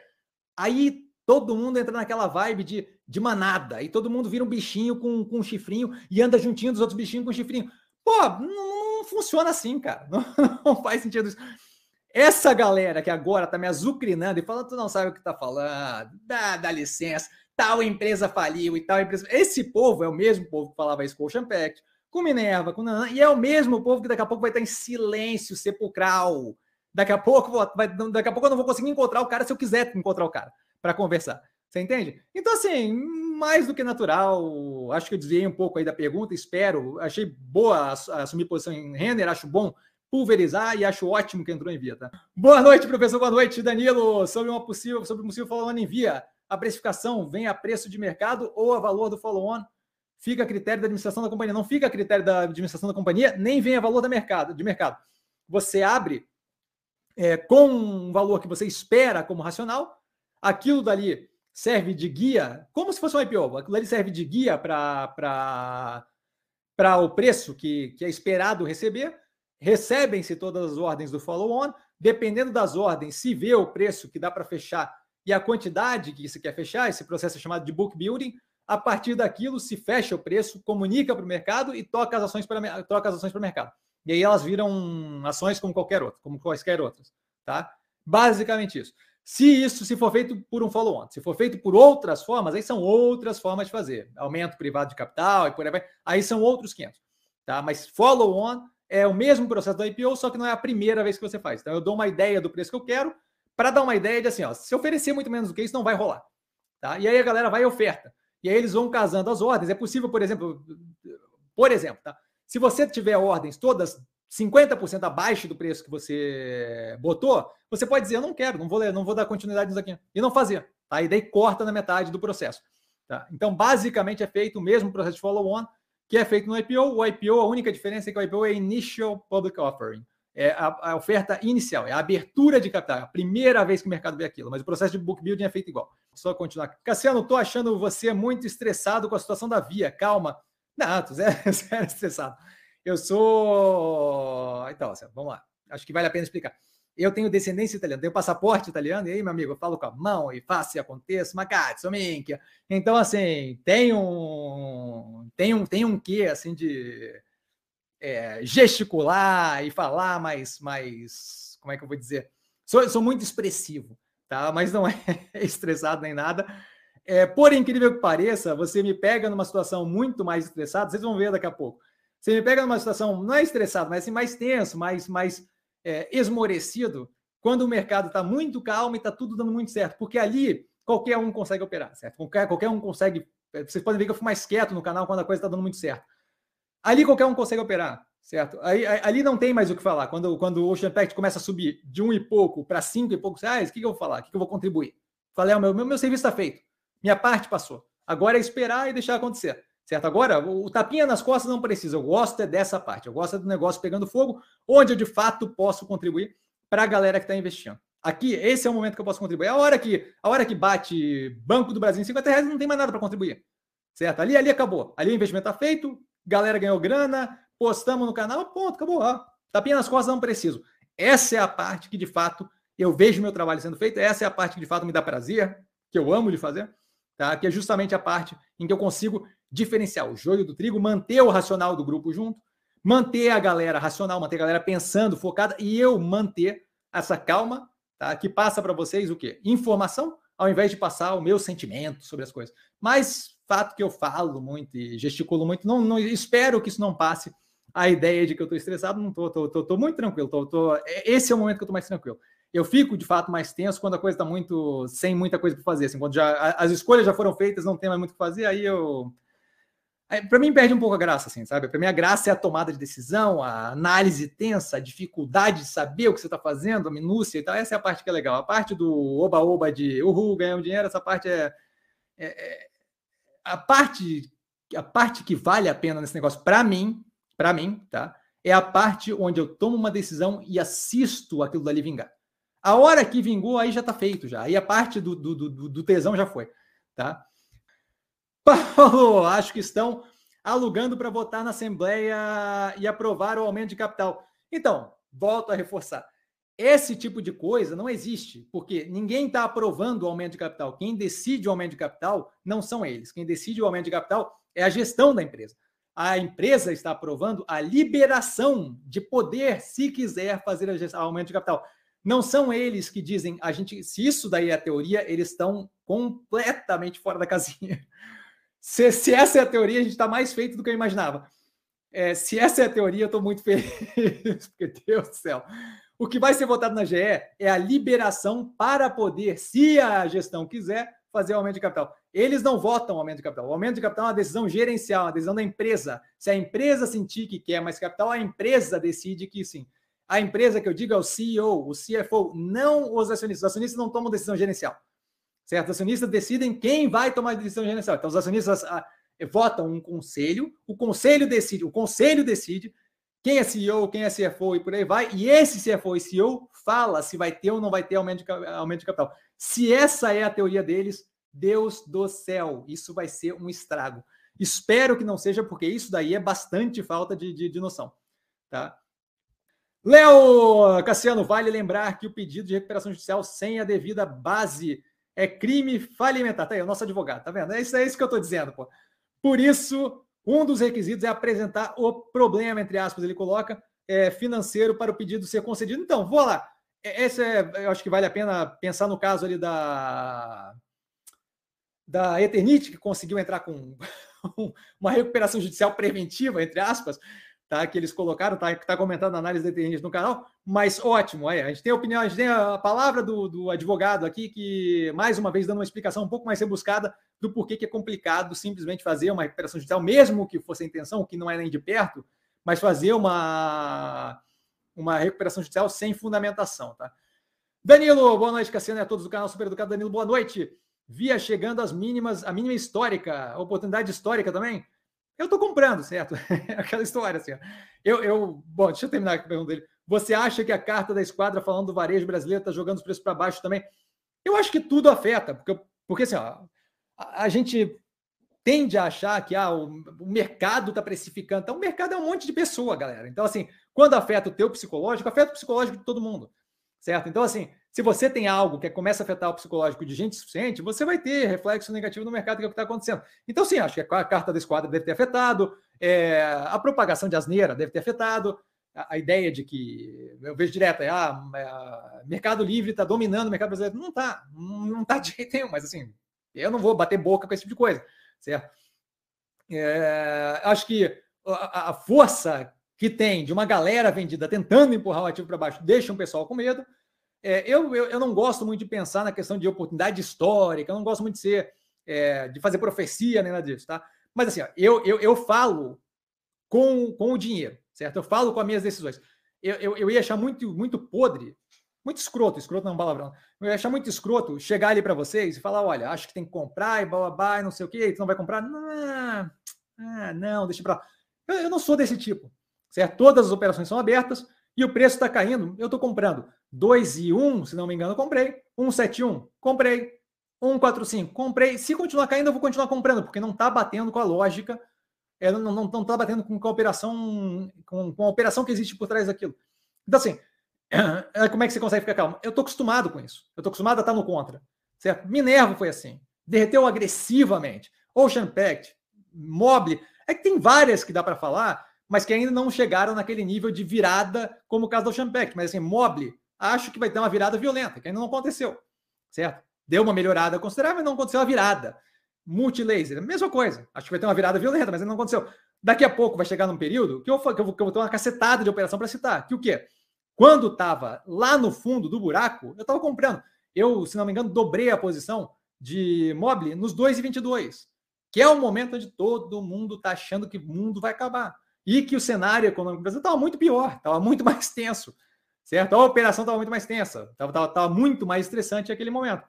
aí todo mundo entra naquela vibe de, de manada, e todo mundo vira um bichinho com, com um chifrinho e anda juntinho dos outros bichinhos com um chifrinho. Pô, não, não funciona assim, cara. Não, não, faz sentido isso. Essa galera que agora tá me azucrinando e falando, tu não sabe o que tá falando, dá, dá licença, tal empresa faliu e tal empresa. Esse povo é o mesmo povo que falava isso com o Champact, com Minerva, com Nanã, e é o mesmo povo que daqui a pouco vai estar em silêncio sepulcral. Daqui a pouco, vai, daqui a pouco eu não vou conseguir encontrar o cara se eu quiser encontrar o cara para conversar. Você entende? Então, assim, mais do que natural. Acho que eu desviei um pouco aí da pergunta, espero. Achei boa assumir posição em Renner, acho bom pulverizar e acho ótimo que entrou em via, tá? Boa noite, professor. Boa noite, Danilo. Sobre uma possível, sobre possível follow-on em via, a precificação vem a preço de mercado ou a valor do follow-on? Fica a critério da administração da companhia. Não fica a critério da administração da companhia, nem vem a valor da mercado, de mercado. Você abre é, com um valor que você espera como racional, aquilo dali serve de guia, como se fosse um IPO, aquilo ali serve de guia para o preço que, que é esperado receber, recebem-se todas as ordens do follow-on, dependendo das ordens, se vê o preço que dá para fechar e a quantidade que se quer fechar, esse processo é chamado de book building, a partir daquilo se fecha o preço, comunica para o mercado e toca as ações para troca as ações para o mercado. E aí elas viram ações como qualquer outra, como quaisquer outras, tá? Basicamente isso. Se isso se for feito por um follow-on, se for feito por outras formas, aí são outras formas de fazer. Aumento privado de capital e por aí vai. Aí são outros 500. Tá? Mas follow-on é o mesmo processo do IPO, só que não é a primeira vez que você faz. Então eu dou uma ideia do preço que eu quero para dar uma ideia de assim, ó, se oferecer muito menos do que isso, não vai rolar. Tá? E aí a galera vai e oferta. E aí eles vão casando as ordens. É possível, por exemplo, por exemplo, tá? se você tiver ordens todas 50% abaixo do preço que você botou, você pode dizer, eu não quero, não vou, não vou dar continuidade nisso aqui. E não fazer. Tá? E daí corta na metade do processo. Tá? Então, basicamente, é feito o mesmo processo de follow-on que é feito no IPO. O IPO, a única diferença é que o IPO é Initial Public Offering. É a, a oferta inicial, é a abertura de capital. É a primeira vez que o mercado vê aquilo. Mas o processo de book building é feito igual. Só continuar. Cassiano, estou achando você muito estressado com a situação da Via. Calma. Não, tu zero, zero estressado. Eu sou. Então, vamos lá. Acho que vale a pena explicar. Eu tenho descendência italiana, tenho passaporte italiano, e aí, meu amigo, eu falo com a mão e faço e aconteça, macazzo, minchia. Então, assim, tem um, tem um, tem um quê, assim, de é, gesticular e falar mais, mais, como é que eu vou dizer? Sou, sou muito expressivo, tá? Mas não é estressado nem nada. É, por incrível que pareça, você me pega numa situação muito mais estressada, vocês vão ver daqui a pouco. Você me pega numa situação, não é estressado, mas assim, mais tenso, mais, mais é, esmorecido, quando o mercado está muito calmo e está tudo dando muito certo. Porque ali qualquer um consegue operar, certo? Qualquer, qualquer um consegue. É, vocês podem ver que eu fico mais quieto no canal quando a coisa está dando muito certo. Ali qualquer um consegue operar, certo? Aí, ali não tem mais o que falar. Quando, quando o Ocean Pact começa a subir de um e pouco para cinco e poucos reais, o que, que eu vou falar? O que, que eu vou contribuir? Falei, o meu, meu, meu serviço está feito. Minha parte passou. Agora é esperar e deixar acontecer. Certo? Agora, o tapinha nas costas não precisa. Eu gosto é dessa parte. Eu gosto é do negócio pegando fogo, onde eu de fato posso contribuir para a galera que está investindo. Aqui, esse é o momento que eu posso contribuir. A hora que, a hora que bate Banco do Brasil em 50 reais, não tem mais nada para contribuir. Certo? Ali, ali acabou. Ali o investimento está feito, galera ganhou grana, postamos no canal, ponto, acabou. Ó. Tapinha nas costas não preciso. Essa é a parte que, de fato, eu vejo meu trabalho sendo feito. Essa é a parte que, de fato, me dá prazer, que eu amo de fazer. Tá? Que é justamente a parte em que eu consigo diferenciar o joio do trigo, manter o racional do grupo junto, manter a galera racional, manter a galera pensando, focada, e eu manter essa calma, tá? Que passa para vocês o quê? Informação, ao invés de passar o meu sentimento sobre as coisas. Mas fato que eu falo muito e gesticulo muito, não, não espero que isso não passe a ideia de que eu estou estressado, não estou, tô, muito tranquilo. Tô, tô, é, esse é o momento que eu estou mais tranquilo. Eu fico de fato mais tenso quando a coisa está muito sem muita coisa para fazer, assim, quando já as escolhas já foram feitas, não tem mais muito o que fazer, aí eu para mim perde um pouco a graça, assim, sabe? Para mim a graça é a tomada de decisão, a análise tensa, a dificuldade de saber o que você está fazendo, a minúcia e tal. Essa é a parte que é legal. A parte do oba-oba de uhul, ganhamos dinheiro, essa parte é, é, é, a parte a parte que vale a pena nesse negócio para mim, para mim, tá? É a parte onde eu tomo uma decisão e assisto aquilo dali vingar. A hora que vingou, aí já está feito já. Aí a parte do, do, do, do tesão já foi, tá? Paulo, acho que estão alugando para votar na Assembleia e aprovar o aumento de capital. Então, volto a reforçar. Esse tipo de coisa não existe, porque ninguém está aprovando o aumento de capital. Quem decide o aumento de capital não são eles. Quem decide o aumento de capital é a gestão da empresa. A empresa está aprovando a liberação de poder, se quiser fazer o aumento de capital. Não são eles que dizem, a gente, se isso daí é a teoria, eles estão completamente fora da casinha. Se, se essa é a teoria, a gente está mais feito do que eu imaginava. É, se essa é a teoria, eu estou muito feliz, porque Deus do céu. O que vai ser votado na GE é a liberação para poder, se a gestão quiser, fazer aumento de capital. Eles não votam aumento de capital. O aumento de capital é uma decisão gerencial, uma decisão da empresa. Se a empresa sentir que quer mais capital, a empresa decide que sim. A empresa que eu digo é o CEO, o CFO, não os acionistas. Os acionistas não tomam decisão gerencial. Certo? Os acionistas decidem quem vai tomar a decisão gerencial. Então, os acionistas ah, votam um conselho, o conselho decide, o conselho decide quem é CEO, quem é CFO e por aí vai. E esse CFO e CEO fala se vai ter ou não vai ter aumento de, aumento de capital. Se essa é a teoria deles, Deus do céu, isso vai ser um estrago. Espero que não seja, porque isso daí é bastante falta de, de, de noção. Tá? Léo Cassiano, vale lembrar que o pedido de recuperação judicial sem a devida base é crime falimentar. Tá aí, o nosso advogado, tá vendo? É isso, é isso que eu estou dizendo, pô. Por isso, um dos requisitos é apresentar o problema, entre aspas, ele coloca, é, financeiro para o pedido ser concedido. Então, vou lá. É, esse é, eu acho que vale a pena pensar no caso ali da da Eternite, que conseguiu entrar com uma recuperação judicial preventiva, entre aspas, tá? Que eles colocaram, tá, tá comentando a análise da Eternite no canal, mas ótimo, a gente tem a opinião, a gente tem a palavra do, do advogado aqui, que mais uma vez dando uma explicação um pouco mais rebuscada do porquê que é complicado simplesmente fazer uma recuperação judicial, mesmo que fosse a intenção, que não é nem de perto, mas fazer uma, uma recuperação judicial sem fundamentação, tá? Danilo, boa noite, Cassiano e a todos do canal Super Educado. Danilo, boa noite. Via chegando às mínimas, a mínima histórica, oportunidade histórica também. Eu estou comprando, certo? Aquela história assim. Eu, eu, bom, deixa eu terminar com a pergunta dele. Você acha que a carta da esquadra falando do varejo brasileiro está jogando os preços para baixo também? Eu acho que tudo afeta, porque, porque assim, ó, a, gente tende a achar que ah, o, o mercado está precificando. Então, o mercado é um monte de pessoa, galera. Então, assim, quando afeta o teu psicológico, afeta o psicológico de todo mundo, certo? Então, assim, se você tem algo que começa a afetar o psicológico de gente suficiente, você vai ter reflexo negativo no mercado, que é o que está acontecendo. Então, sim, acho que a carta da esquadra deve ter afetado, é, a propagação de asneira deve ter afetado, a, a ideia de que eu vejo direto, é, ah, é, Mercado Livre está dominando o mercado brasileiro. Não está, não está de jeito nenhum, mas assim, eu não vou bater boca com esse tipo de coisa, certo? É, acho que a, a, força que tem de uma galera vendida tentando empurrar o ativo para baixo deixa o pessoal com medo. É, eu, eu, eu, não gosto muito de pensar na questão de oportunidade histórica, eu não gosto muito de ser é, de fazer profecia nem nada disso, tá? Mas assim, ó, eu, eu, eu falo com, com o dinheiro, certo? Eu falo com as minhas decisões. Eu, eu, eu ia achar muito, muito podre muito escroto, escroto não é um palavrão. Eu ia achar muito escroto chegar ali para vocês e falar: olha, acho que tem que comprar e blá, e não sei o quê, tu não vai comprar? Não, ah, não, deixa para eu, eu não sou desse tipo, certo? Todas as operações são abertas e o preço está caindo, eu estou comprando. 2 e 1, se não me engano, comprei. 171, comprei. 145, comprei. Se continuar caindo, eu vou continuar comprando, porque não está batendo com a lógica, é, não está tá batendo com a operação, com, com a operação que existe por trás daquilo. Então, assim, como é que você consegue ficar calmo? Eu estou acostumado com isso. Eu estou acostumado a estar no contra. Certo? Minerva foi assim. Derreteu agressivamente. Ocean Pact, Mobile. É que tem várias que dá para falar, mas que ainda não chegaram naquele nível de virada como o caso do Ocean Pact. Mas assim, Mobile, acho que vai ter uma virada violenta, que ainda não aconteceu. Certo? Deu uma melhorada considerável, mas não aconteceu a virada. Multilaser, mesma coisa. Acho que vai ter uma virada violenta, mas ainda não aconteceu. Daqui a pouco vai chegar num período que eu, que eu, que eu vou ter uma cacetada de operação para citar. Que o quê? Quando estava lá no fundo do buraco, eu estava comprando. Eu, se não me engano, dobrei a posição de Mobile nos 2,22, que é o momento onde todo mundo está achando que o mundo vai acabar. E que o cenário econômico brasileiro estava muito pior, estava muito mais tenso. Certo? A operação estava muito mais tensa, estava muito mais estressante naquele momento.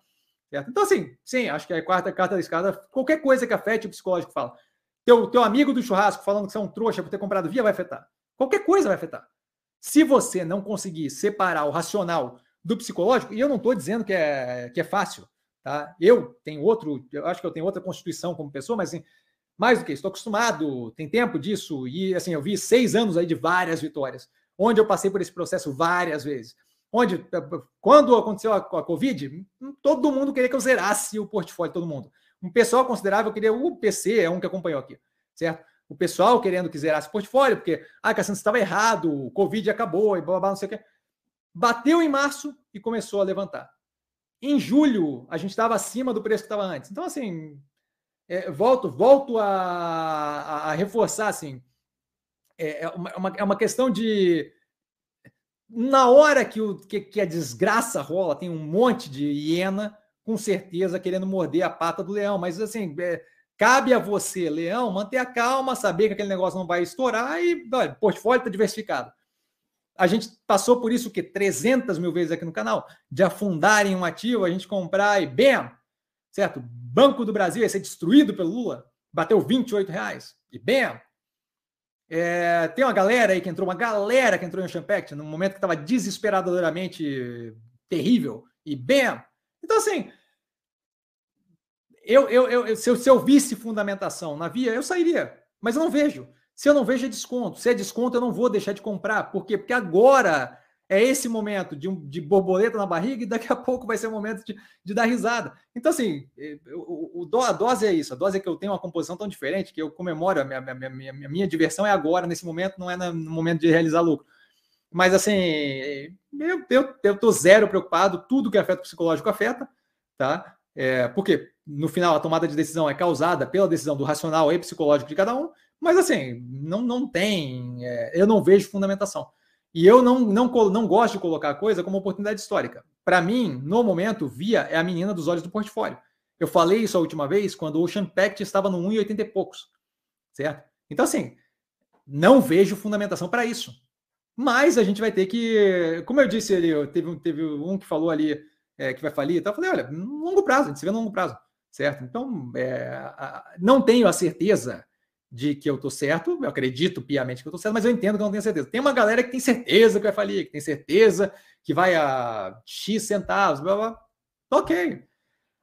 Certo? Então, assim, sim, acho que a quarta carta da escada, qualquer coisa que afete o psicológico fala. Teu, teu amigo do churrasco falando que você é um trouxa por ter comprado via vai afetar. Qualquer coisa vai afetar. Se você não conseguir separar o racional do psicológico, e eu não estou dizendo que é, que é fácil, tá? Eu tenho outro, eu acho que eu tenho outra constituição como pessoa, mas assim, mais do que isso, estou acostumado, tem tempo disso, e assim, eu vi seis anos aí de várias vitórias, onde eu passei por esse processo várias vezes. Onde, quando aconteceu a, a Covid, todo mundo queria que eu zerasse o portfólio, todo mundo. Um pessoal considerável queria, o PC é um que acompanhou aqui, certo? O pessoal querendo que zerasse o portfólio, porque, ah, Cassiano, estava errado, o Covid acabou, e blá, blá, blá, não sei o quê. Bateu em março e começou a levantar. Em julho, a gente estava acima do preço que estava antes. Então, assim, é, volto, volto a, a, a reforçar, assim, é, é, uma, é uma questão de na hora que, o, que, que, a desgraça rola, tem um monte de hiena, com certeza, querendo morder a pata do leão. Mas, assim, é, cabe a você, leão, manter a calma, saber que aquele negócio não vai estourar e, olha, portfólio está diversificado. A gente passou por isso que 300 mil vezes aqui no canal, de afundar em um ativo, a gente comprar e bem, certo? Banco do Brasil ia ser destruído pelo Lula, bateu 28 reais e bem, é, tem uma galera aí que entrou, uma galera que entrou em Champact no momento que estava desesperadoramente terrível e bem. Então, assim, eu, eu, eu, se, eu, se eu visse fundamentação na via, eu sairia, mas eu não vejo. Se eu não vejo, é desconto. Se é desconto, eu não vou deixar de comprar. Por quê? Porque agora é esse momento de, um, de borboleta na barriga e daqui a pouco vai ser o momento de, de dar risada. Então, assim, o, o, a dose é isso. A dose é que eu tenho uma composição tão diferente que eu comemoro. A minha, minha, minha, minha diversão é agora, nesse momento, não é no momento de realizar lucro. Mas, assim, eu, eu tô zero preocupado. Tudo que afeta o psicológico afeta, tá? É, porque, no final, a tomada de decisão é causada pela decisão do racional e psicológico de cada um. Mas, assim, não, não tem... É, eu não vejo fundamentação. E eu não, não, não gosto de colocar a coisa como oportunidade histórica. Para mim, no momento, Via é a menina dos olhos do portfólio. Eu falei isso a última vez quando o Ocean Pact estava no 1,80 e poucos. Certo? Então, assim, não vejo fundamentação para isso. Mas a gente vai ter que. Como eu disse ali, teve, teve um que falou ali é, que vai falir. Então eu falei, olha, longo prazo, a gente se vê no longo prazo. Certo? Então, é, não tenho a certeza de que eu tô certo, eu acredito piamente que eu tô certo, mas eu entendo que eu não tenho certeza. Tem uma galera que tem certeza que vai falir, que tem certeza que vai a X centavos, blá blá. Ok.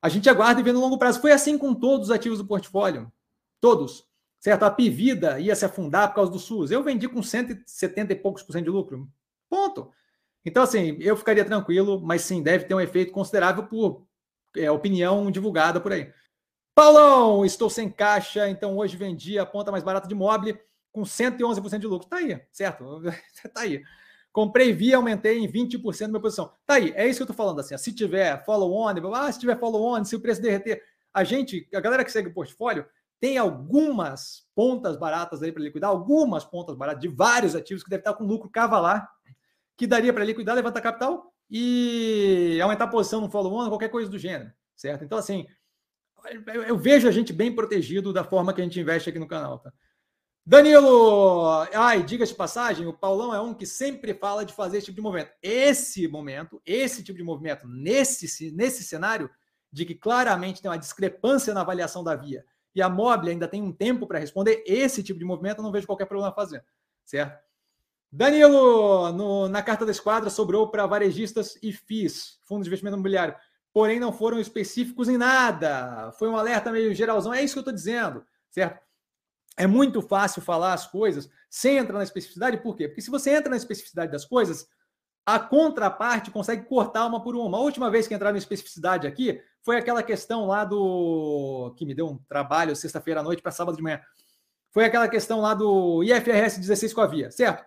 A gente aguarda e vê no longo prazo. Foi assim com todos os ativos do portfólio. Todos. Certo? A Pivida ia se afundar por causa do SUS. Eu vendi com 170 e poucos por cento de lucro. Ponto. Então, assim, eu ficaria tranquilo, mas sim, deve ter um efeito considerável por é, opinião divulgada por aí. Paulão, estou sem caixa, então hoje vendi a ponta mais barata de mobile com 111% de lucro. Tá aí, certo? tá aí. Comprei via, aumentei em 20% da minha posição. Tá aí, é isso que eu tô falando assim. Se tiver follow on, ah, se tiver follow on, se o preço derreter, a gente, a galera que segue o portfólio, tem algumas pontas baratas aí para liquidar, algumas pontas baratas de vários ativos que deve estar com lucro cavalar, que daria para liquidar, levantar capital e aumentar a posição no follow on, qualquer coisa do gênero, certo? Então assim, eu, vejo a gente bem protegido da forma que a gente investe aqui no canal, tá? Danilo, ai, diga-se de passagem, o Paulão é um que sempre fala de fazer esse tipo de movimento. Esse momento, esse tipo de movimento, nesse, nesse cenário, de que claramente tem uma discrepância na avaliação da via e a Mobile ainda tem um tempo para responder, esse tipo de movimento eu não vejo qualquer problema fazer, certo? Danilo, no, na carta da esquadra sobrou para varejistas e FIIs, fundos de investimento imobiliário porém não foram específicos em nada. Foi um alerta meio geralzão. É isso que eu estou dizendo, certo? É muito fácil falar as coisas sem entrar na especificidade, por quê? Porque se você entra na especificidade das coisas, a contraparte consegue cortar uma por uma. A última vez que entraram na especificidade aqui foi aquela questão lá do. que me deu um trabalho sexta-feira à noite para sábado de manhã. Foi aquela questão lá do IFRS 16 com a via, certo?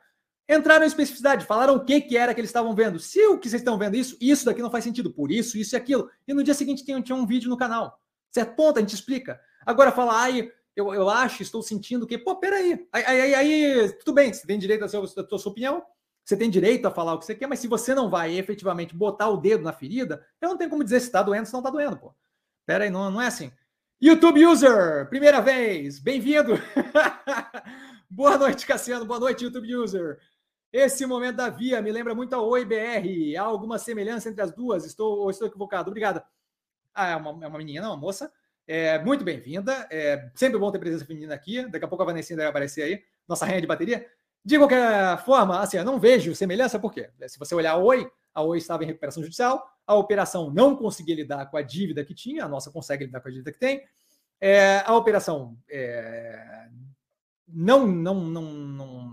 Entraram em especificidade, falaram o que, que era que eles estavam vendo. Se o que vocês estão vendo isso, isso daqui não faz sentido, por isso, isso e aquilo. E no dia seguinte tinha, tinha um vídeo no canal. Certo ponto, a gente explica. Agora fala, ai, eu, eu acho, estou sentindo que, pô, peraí. Aí, aí, aí tudo bem, você tem direito a, sua, a sua opinião, você tem direito a falar o que você quer, mas se você não vai efetivamente botar o dedo na ferida, eu não tenho como dizer se está doendo, se não está doendo, pô. Pera aí, não, não é assim. YouTube user, primeira vez, bem-vindo. boa noite, Cassiano. Boa noite, YouTube user. Esse momento da Via me lembra muito a OIBR. Há alguma semelhança entre as duas? Estou ou estou equivocado? Obrigada. Ah, é uma, é uma menina, uma moça. É, muito bem-vinda. É sempre bom ter presença feminina aqui. Daqui a pouco a Vanessa vai aparecer aí, nossa rainha de bateria. De qualquer forma, assim, eu não vejo semelhança, por quê? Se você olhar Oi, a Oi estava em recuperação judicial, a operação não conseguia lidar com a dívida que tinha, a nossa consegue lidar com a dívida que tem, é, a operação é, não, não, não, não,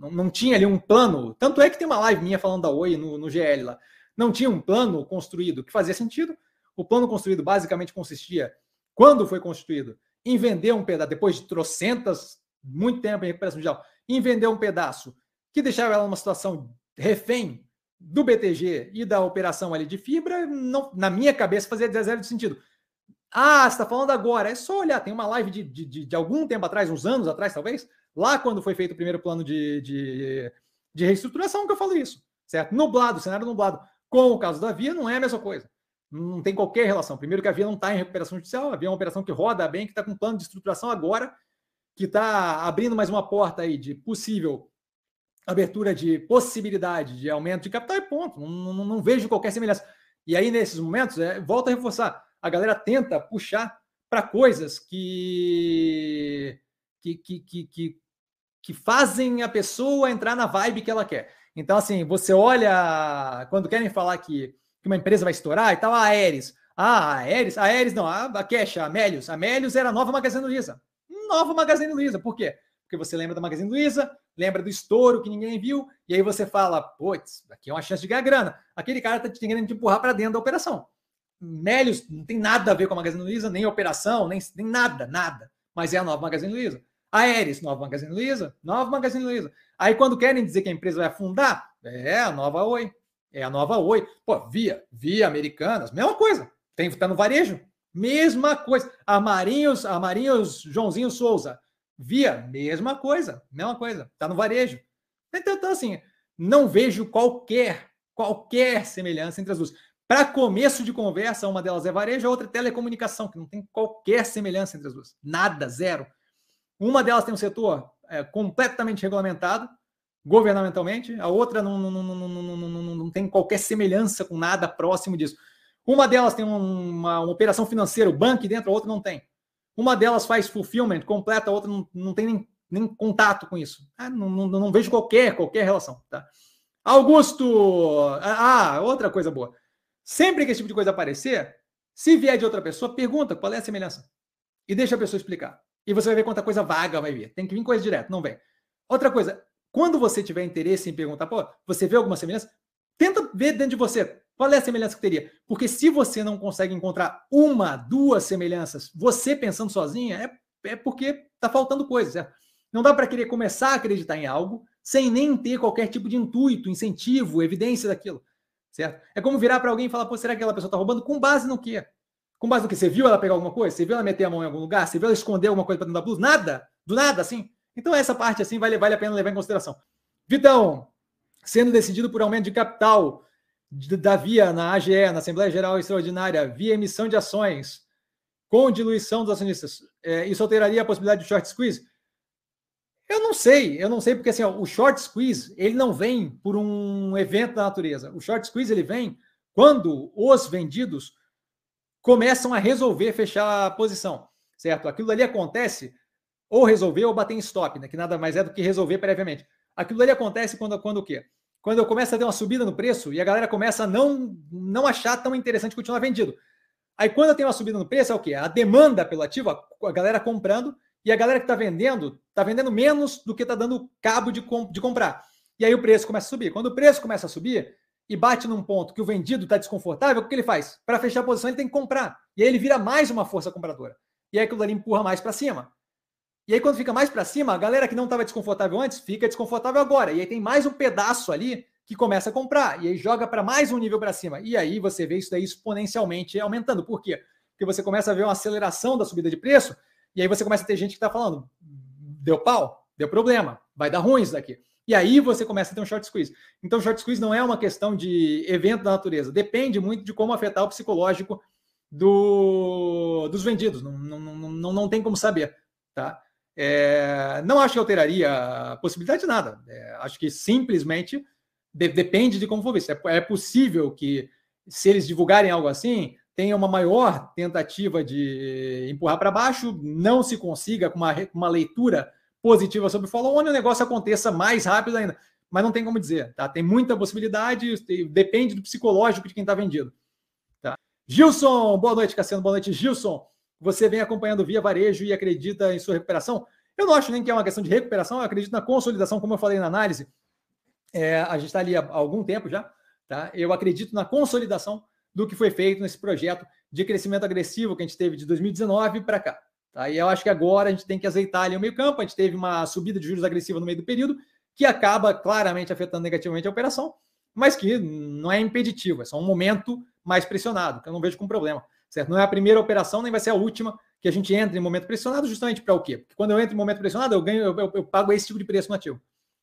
não, não tinha ali um plano, tanto é que tem uma live minha falando da Oi no, no GL lá, não tinha um plano construído que fazia sentido, o plano construído basicamente consistia, quando foi constituído, em vender um pedaço, depois de trocentas, muito tempo em recuperação mundial, em vender um pedaço que deixava ela numa situação refém do BTG e da operação ali de fibra, não, na minha cabeça fazia zero de sentido. Ah, você está falando agora. É só olhar, tem uma live de, de, de, algum tempo atrás, uns anos atrás, talvez, lá quando foi feito o primeiro plano de, de, de reestruturação, que eu falo isso. Certo? Nublado, cenário nublado. Com o caso da Via, não é a mesma coisa. Não tem qualquer relação. Primeiro que a Via não está em recuperação judicial, a Via é uma operação que roda bem, que está com plano de estruturação agora, que está abrindo mais uma porta aí de possível abertura de possibilidade de aumento de capital e ponto. Não, não, não vejo qualquer semelhança. E aí, nesses momentos, é, volta a reforçar, a galera tenta puxar para coisas que que, que, que, que, que fazem a pessoa entrar na vibe que ela quer. Então, assim, você olha, quando querem falar que, que uma empresa vai estourar e tal, a Aeres. Ah, a Aeres, a Aeres não, a, a Cash, a Amélios. A Amélios era a nova Magazine Luiza. Nova Magazine Luiza. Por quê? Porque você lembra da Magazine Luiza, lembra do estouro que ninguém viu, e aí você fala, putz, aqui é uma chance de ganhar grana. Aquele cara querendo te empurrar para dentro da operação. Melios não tem nada a ver com a Magazine Luiza, nem operação, nem, nem nada, nada. Mas é a nova Magazine Luiza. A Aeres, nova Magazine Luiza, nova Magazine Luiza. Aí quando querem dizer que a empresa vai afundar, é a nova Oi. É a nova Oi. Pô, Via, Via Americanas, mesma coisa. Tem, tá no varejo, mesma coisa. A Marinhos, a Marinhos Joãozinho Souza, Via, mesma coisa, mesma coisa. Tá no varejo. Então, então assim, não vejo qualquer, qualquer semelhança entre as duas. Para começo de conversa, uma delas é varejo, a outra é telecomunicação, que não tem qualquer semelhança entre as duas. Nada, zero. Uma delas tem um setor é, completamente regulamentado, governamentalmente, a outra não, não, não, não, não, não, tem qualquer semelhança com nada próximo disso. Uma delas tem uma, uma operação financeira, o banco dentro, a outra não tem. Uma delas faz fulfillment completa, a outra não, não tem nem, nem contato com isso. Ah, não, não, não, vejo qualquer, qualquer relação. Tá? Augusto! Ah, outra coisa boa. Sempre que esse tipo de coisa aparecer, se vier de outra pessoa, pergunta qual é a semelhança. E deixa a pessoa explicar. E você vai ver quanta coisa vaga vai vir. Tem que vir coisa direta, não vem. Outra coisa, quando você tiver interesse em perguntar, pô, você vê alguma semelhança? Tenta ver dentro de você qual é a semelhança que teria. Porque se você não consegue encontrar uma, duas semelhanças, você pensando sozinha, é, é porque está faltando coisa, certo? Não dá para querer começar a acreditar em algo sem nem ter qualquer tipo de intuito, incentivo, evidência daquilo, certo? É como virar para alguém e falar, pô, será que aquela pessoa está roubando? Com base no quê? Com base no que? Você viu ela pegar alguma coisa? Você viu ela meter a mão em algum lugar? Você viu ela esconder alguma coisa para dentro da blusa? Nada? Do nada, assim? Então, essa parte, assim, vale, vale a pena levar em consideração. Vitão, sendo decidido por aumento de capital da Via na AGE, na Assembleia Geral Extraordinária, via emissão de ações com diluição dos acionistas, é, isso alteraria a possibilidade de short squeeze? Eu não sei, eu não sei, porque assim, ó, o short squeeze, ele não vem por um evento da natureza. O short squeeze, ele vem quando os vendidos começam a resolver fechar a posição, certo? Aquilo ali acontece ou resolver ou bater em stop, né? que nada mais é do que resolver previamente. Aquilo ali acontece quando, quando o quê? Quando eu começo a ter uma subida no preço e a galera começa a não, não achar tão interessante continuar vendido. Aí quando eu tenho uma subida no preço, é o quê? A demanda pelo ativo, a galera comprando, e a galera que está vendendo, está vendendo menos do que está dando cabo de, comp de comprar. E aí o preço começa a subir. Quando o preço começa a subir, e bate num ponto que o vendido está desconfortável, o que ele faz? Para fechar a posição, ele tem que comprar. E aí ele vira mais uma força compradora. E aí aquilo ali empurra mais para cima. E aí, quando fica mais para cima, a galera que não estava desconfortável antes fica desconfortável agora. E aí tem mais um pedaço ali que começa a comprar. E aí joga para mais um nível para cima. E aí você vê isso daí exponencialmente aumentando. Por quê? Porque você começa a ver uma aceleração da subida de preço. E aí você começa a ter gente que está falando: deu pau, deu problema, vai dar ruim isso daqui. E aí você começa a ter um short squeeze. Então, short squeeze não é uma questão de evento da natureza. Depende muito de como afetar o psicológico do, dos vendidos. Não, não, não, não tem como saber. Tá? É, não acho que alteraria a possibilidade de nada. É, acho que simplesmente de, depende de como for visto. É, é possível que, se eles divulgarem algo assim, tenha uma maior tentativa de empurrar para baixo, não se consiga com uma, uma leitura positiva sobre o follow-on o negócio aconteça mais rápido ainda. mas não tem como dizer. Tá? Tem muita possibilidade, depende do psicológico de quem está vendido. Tá? Gilson, boa noite, Cassiano, boa noite, Gilson. Você vem acompanhando via varejo e acredita em sua recuperação? Eu não acho nem que é uma questão de recuperação, eu acredito na consolidação, como eu falei na análise. É, a gente está ali há algum tempo já. Tá? Eu acredito na consolidação do que foi feito nesse projeto de crescimento agressivo que a gente teve de 2019 para cá. Tá? E eu acho que agora a gente tem que azeitar ali o meio campo. A gente teve uma subida de juros agressiva no meio do período, que acaba claramente afetando negativamente a operação, mas que não é impeditivo, é só um momento mais pressionado, que eu não vejo com problema. Certo? Não é a primeira operação, nem vai ser a última que a gente entra em momento pressionado, justamente para o quê? Porque quando eu entro em momento pressionado, eu ganho, eu, eu, eu pago esse tipo de preço no ativo.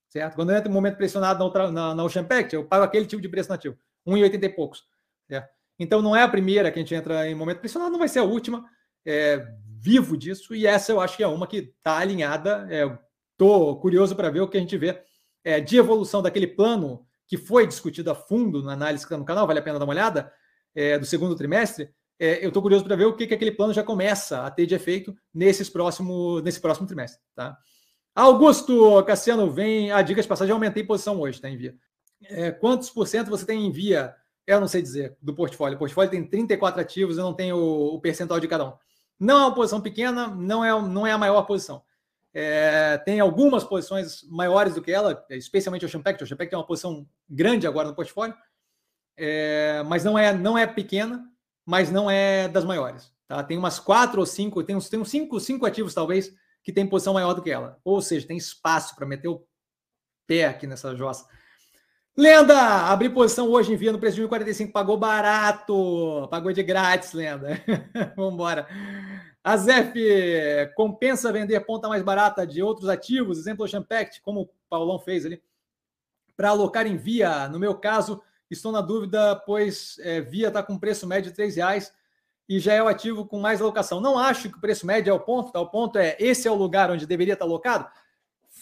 Certo? Quando eu entro em momento pressionado na, na, na Ocean Pact, eu pago aquele tipo de preço no ativo, 1,80 e poucos. Então não é a primeira que a gente entra em momento pressionado, não vai ser a última. É, vivo disso, e essa eu acho que é uma que está alinhada. Estou é, curioso para ver o que a gente vê é, de evolução daquele plano que foi discutido a fundo na análise que está no canal, vale a pena dar uma olhada, é, do segundo trimestre. É, eu estou curioso para ver o que, que aquele plano já começa a ter de efeito nesses próximo, nesse próximo trimestre. Tá? Augusto Cassiano, vem a dica de passagem, aumentei posição hoje, tá, em via. É, quantos por cento você tem em via? Eu não sei dizer, do portfólio. O portfólio tem 34 ativos, eu não tenho o, percentual de cada um. Não é uma posição pequena, não é, não é a maior posição. É, tem algumas posições maiores do que ela, especialmente o Champact. O Champact tem uma posição grande agora no portfólio, é, mas não é, não é pequena, mas não é das maiores. Tá? Tem umas quatro ou cinco, tem uns, tem uns cinco, cinco ativos talvez que tem posição maior do que ela. Ou seja, tem espaço para meter o pé aqui nessa jossa. Lenda, abri posição hoje em via no preço de 1,45, pagou barato, pagou de grátis, Lenda. Vamos embora. A Zef compensa vender ponta mais barata de outros ativos, exemplo Champact, como o Paulão fez ali, para alocar em via. No meu caso, estou na dúvida, pois é, via está com preço médio de R$ reais e já é o ativo com mais alocação. Não acho que o preço médio é o ponto, tá? o ponto é esse é o lugar onde deveria estar alocado.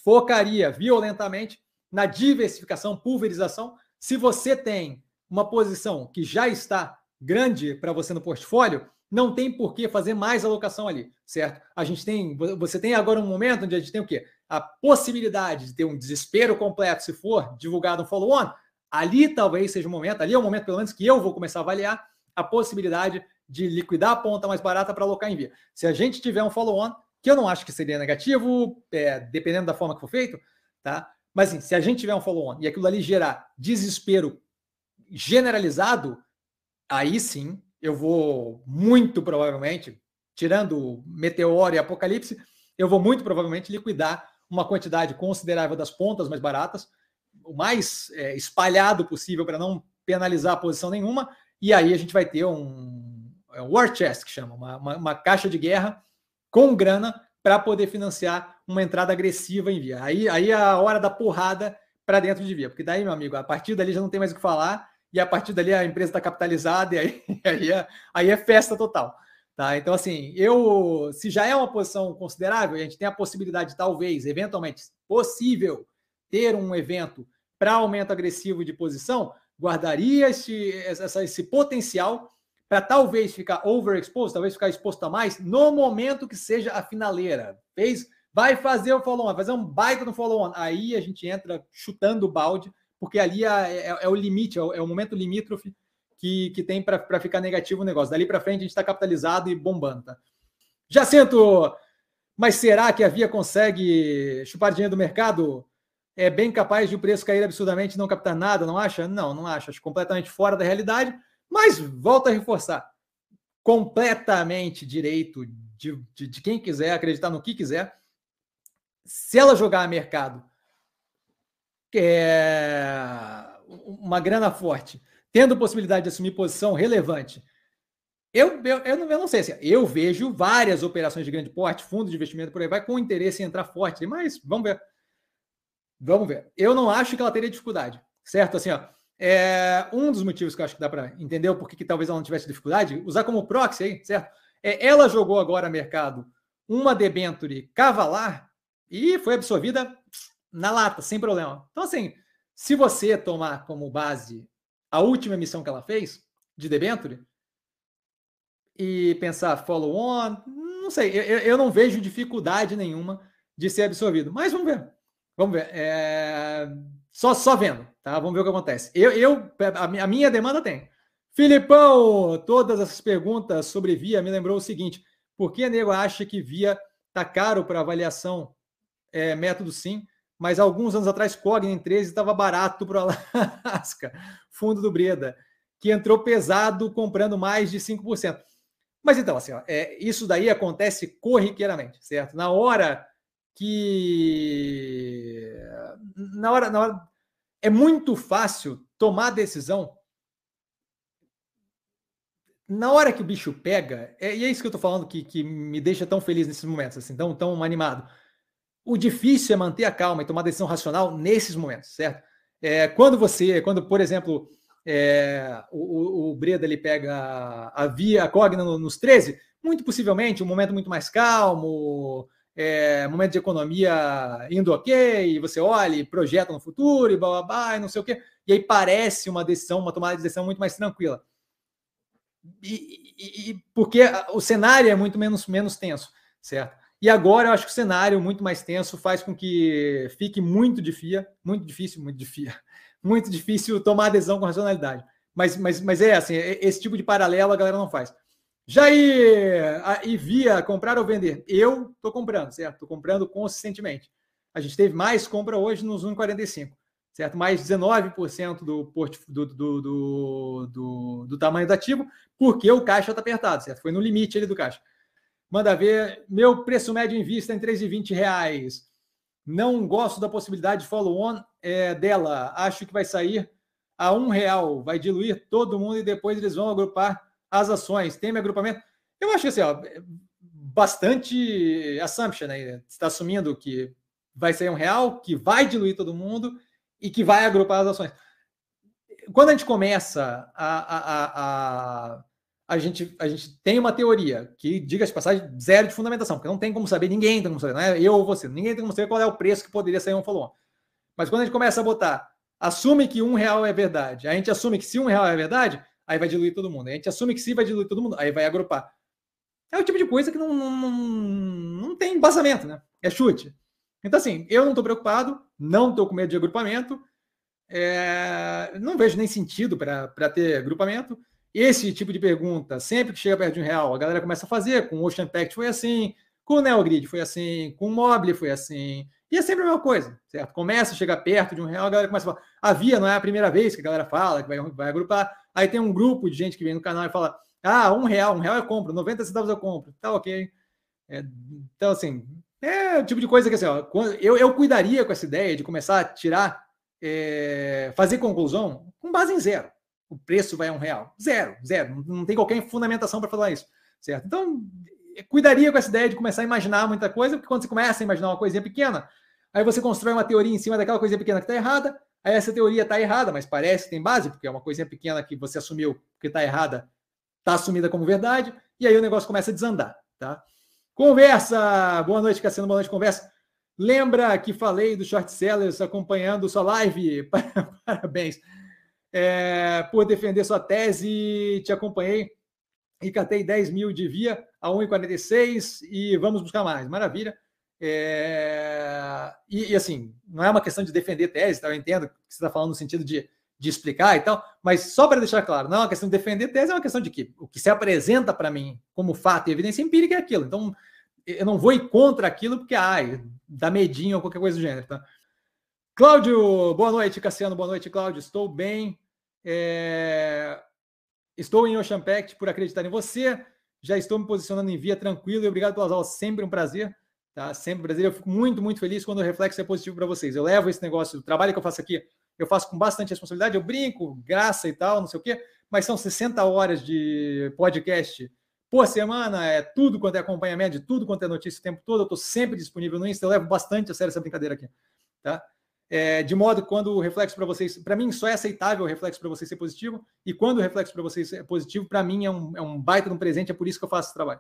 Focaria violentamente na diversificação, pulverização. Se você tem uma posição que já está grande para você no portfólio, não tem por que fazer mais alocação ali, certo? A gente tem, você tem agora um momento onde a gente tem o quê? A possibilidade de ter um desespero completo se for divulgado um follow-on. Ali talvez seja o momento, ali é o momento pelo menos que eu vou começar a avaliar a possibilidade de liquidar a ponta mais barata para alocar em via. Se a gente tiver um follow-on, que eu não acho que seria negativo, é, dependendo da forma que for feito, tá? Mas assim, se a gente tiver um follow-on e aquilo ali gerar desespero generalizado, aí sim eu vou muito provavelmente, tirando Meteoro e Apocalipse, eu vou muito provavelmente liquidar uma quantidade considerável das pontas mais baratas, o mais é, espalhado possível para não penalizar a posição nenhuma, e aí a gente vai ter um, é um war chest, que chama, uma, uma, uma caixa de guerra com grana para poder financiar uma entrada agressiva em via. Aí, aí é a hora da porrada para dentro de via, porque daí, meu amigo, a partir dali já não tem mais o que falar, e a partir dali a empresa está capitalizada, e aí, aí, é, aí é festa total. Tá? Então, assim, eu, se já é uma posição considerável, a gente tem a possibilidade, talvez, eventualmente, possível, ter um evento para aumento agressivo de posição, guardaria esse, essa, esse potencial para talvez ficar overexposed, talvez ficar exposto a mais no momento que seja a finaleira. Fez, vai fazer o follow-on, vai fazer um baita no follow-on. Aí a gente entra chutando o balde, porque ali é, é, é o limite, é o, é o, momento limítrofe que, que tem para ficar negativo o negócio. Dali para frente a gente está capitalizado e bombando. Tá? Jacinto, mas será que a Via consegue chupar dinheiro do mercado? É bem capaz de o preço cair absurdamente e não captar nada, não acha? Não, não acho. Acho completamente fora da realidade mas, volto a reforçar, completamente direito de, de, de quem quiser acreditar no que quiser. Se ela jogar a mercado é, uma grana forte, tendo possibilidade de assumir posição relevante, eu, eu, eu, não, eu não sei. Assim, eu vejo várias operações de grande porte, fundos de investimento por aí vai, com interesse em entrar forte, mas vamos ver. Vamos ver. Eu não acho que ela teria dificuldade, certo? Assim, ó, é, um dos motivos que eu acho que dá para entender o porquê que talvez ela não tivesse dificuldade, usar como proxy aí, certo? É, ela jogou agora mercado uma debenture cavalar e foi absorvida na lata, sem problema. Então, assim, se você tomar como base a última emissão que ela fez de debenture e pensar follow-on, não sei, eu, eu, não vejo dificuldade nenhuma de ser absorvido. Mas vamos ver. Vamos ver. É Só, só vendo, tá? Vamos ver o que acontece. Eu, eu a, minha demanda tem. Filipão, todas essas perguntas sobre Via me lembrou o seguinte: por que nego acha que Via tá caro para avaliação é, método sim, mas alguns anos atrás Cogna em 13 estava barato para o Alasca, fundo do Breda, que entrou pesado comprando mais de 5%. Mas então, assim, ó, é, isso daí acontece corriqueiramente, certo? Na hora que. Na hora, na hora. É muito fácil tomar decisão. Na hora que o bicho pega, é, e é isso que eu tô falando que, que me deixa tão feliz nesses momentos, assim, tão, tão animado. O difícil é manter a calma e tomar decisão racional nesses momentos, certo? É, quando você, quando, por exemplo, é, o, o, Breda ele pega a via a Cogna nos 13, muito possivelmente um momento muito mais calmo, é, momento de economia indo ok, você olha e projeta no futuro e blá, blá, blá, e não sei o quê, e aí parece uma decisão, uma tomada de decisão muito mais tranquila. E, e, e porque o cenário é muito menos, menos tenso, certo? E agora eu acho que o cenário muito mais tenso faz com que fique muito difícil, muito difícil, muito difícil, muito difícil tomar adesão com racionalidade. Mas, mas, mas é assim, é, esse tipo de paralelo a galera não faz. Jair e via comprar ou vender? Eu estou comprando, certo? Estou comprando consistentemente. A gente teve mais compra hoje nos 1,45, certo? Mais 19% do, do, do, do, do, tamanho do ativo, porque o caixa está apertado, certo? Foi no limite ali do caixa. Manda ver, meu preço médio em vista em R$ 3,20. Não gosto da possibilidade de follow-on é, dela. Acho que vai sair a um real. Vai diluir todo mundo e depois eles vão agrupar as ações. Tem agrupamento? Eu acho que assim, ó, bastante assumption, né? Está assumindo que vai sair um real, que vai diluir todo mundo e que vai agrupar as ações. Quando a gente começa a, a, a, a gente, a gente tem uma teoria que, diga de passagem, zero de fundamentação, porque não tem como saber, ninguém tem como saber, não é eu ou você, ninguém tem como saber qual é o preço que poderia sair um follow-on. Mas quando a gente começa a botar, assume que um real é verdade, a gente assume que se um real é verdade, aí vai diluir todo mundo. A gente assume que se vai diluir todo mundo, aí vai agrupar. É o tipo de coisa que não, não, não, não tem embasamento, né? É chute. Então, assim, eu não estou preocupado, não estou com medo de agrupamento, é, não vejo nem sentido para ter agrupamento. Esse tipo de pergunta, sempre que chega perto de um real, a galera começa a fazer. Com o Ocean Pact foi assim, com o Neogrid foi assim, com o Mobile foi assim. E é sempre a mesma coisa, certo? Começa a chegar perto de um real, a galera começa a falar. A Via não é a primeira vez que a galera fala, que vai, vai agrupar. Aí tem um grupo de gente que vem no canal e fala: ah, um real, um real eu compro, 90 centavos eu compro. Tá ok. É, então, assim, é o tipo de coisa que assim, ó, eu, eu cuidaria com essa ideia de começar a tirar, é, fazer conclusão com base em zero o preço vai a um real. Zero, zero. Não tem qualquer fundamentação para falar isso, certo? Então, cuidaria com essa ideia de começar a imaginar muita coisa, porque quando você começa a imaginar uma coisinha pequena, aí você constrói uma teoria em cima daquela coisinha pequena que está errada, aí essa teoria está errada, mas parece que tem base, porque é uma coisinha pequena que você assumiu que está errada, está assumida como verdade, e aí o negócio começa a desandar, tá? Conversa! Boa noite, Cassiano, boa noite, conversa. Lembra que falei do short sellers acompanhando sua live? Parabéns é, por defender sua tese. Te acompanhei e catei 10 mil de via a 1,46 e vamos buscar mais. Maravilha. É, e, e, assim, não é uma questão de defender tese, tá? eu entendo que você está falando no sentido de, de explicar e tal, mas só para deixar claro, não é uma questão de defender tese, é uma questão de que o que se apresenta para mim como fato e evidência empírica é aquilo. Então, eu não vou contra aquilo porque, ai, dá medinho ou qualquer coisa do gênero. Tá? Cláudio, boa noite, Cassiano, boa noite, Cláudio. Estou bem. É... Estou em Ocean Pact por acreditar em você. Já estou me posicionando em via tranquilo e obrigado pelas aulas. Sempre um prazer. Tá? Sempre prazer. Eu fico muito, muito feliz quando o reflexo é positivo para vocês. Eu levo esse negócio, o trabalho que eu faço aqui, eu faço com bastante responsabilidade. Eu brinco, graça e tal, não sei o quê, mas são 60 horas de podcast por semana. É tudo quanto é acompanhamento, de tudo quanto é notícia o tempo todo. Eu estou sempre disponível no Insta. Eu levo bastante a sério essa brincadeira aqui. Tá? É, de modo que quando o reflexo para vocês, para mim só é aceitável o reflexo para vocês ser positivo, e quando o reflexo para vocês é positivo, para mim é um, é um baita de um presente, é por isso que eu faço esse trabalho.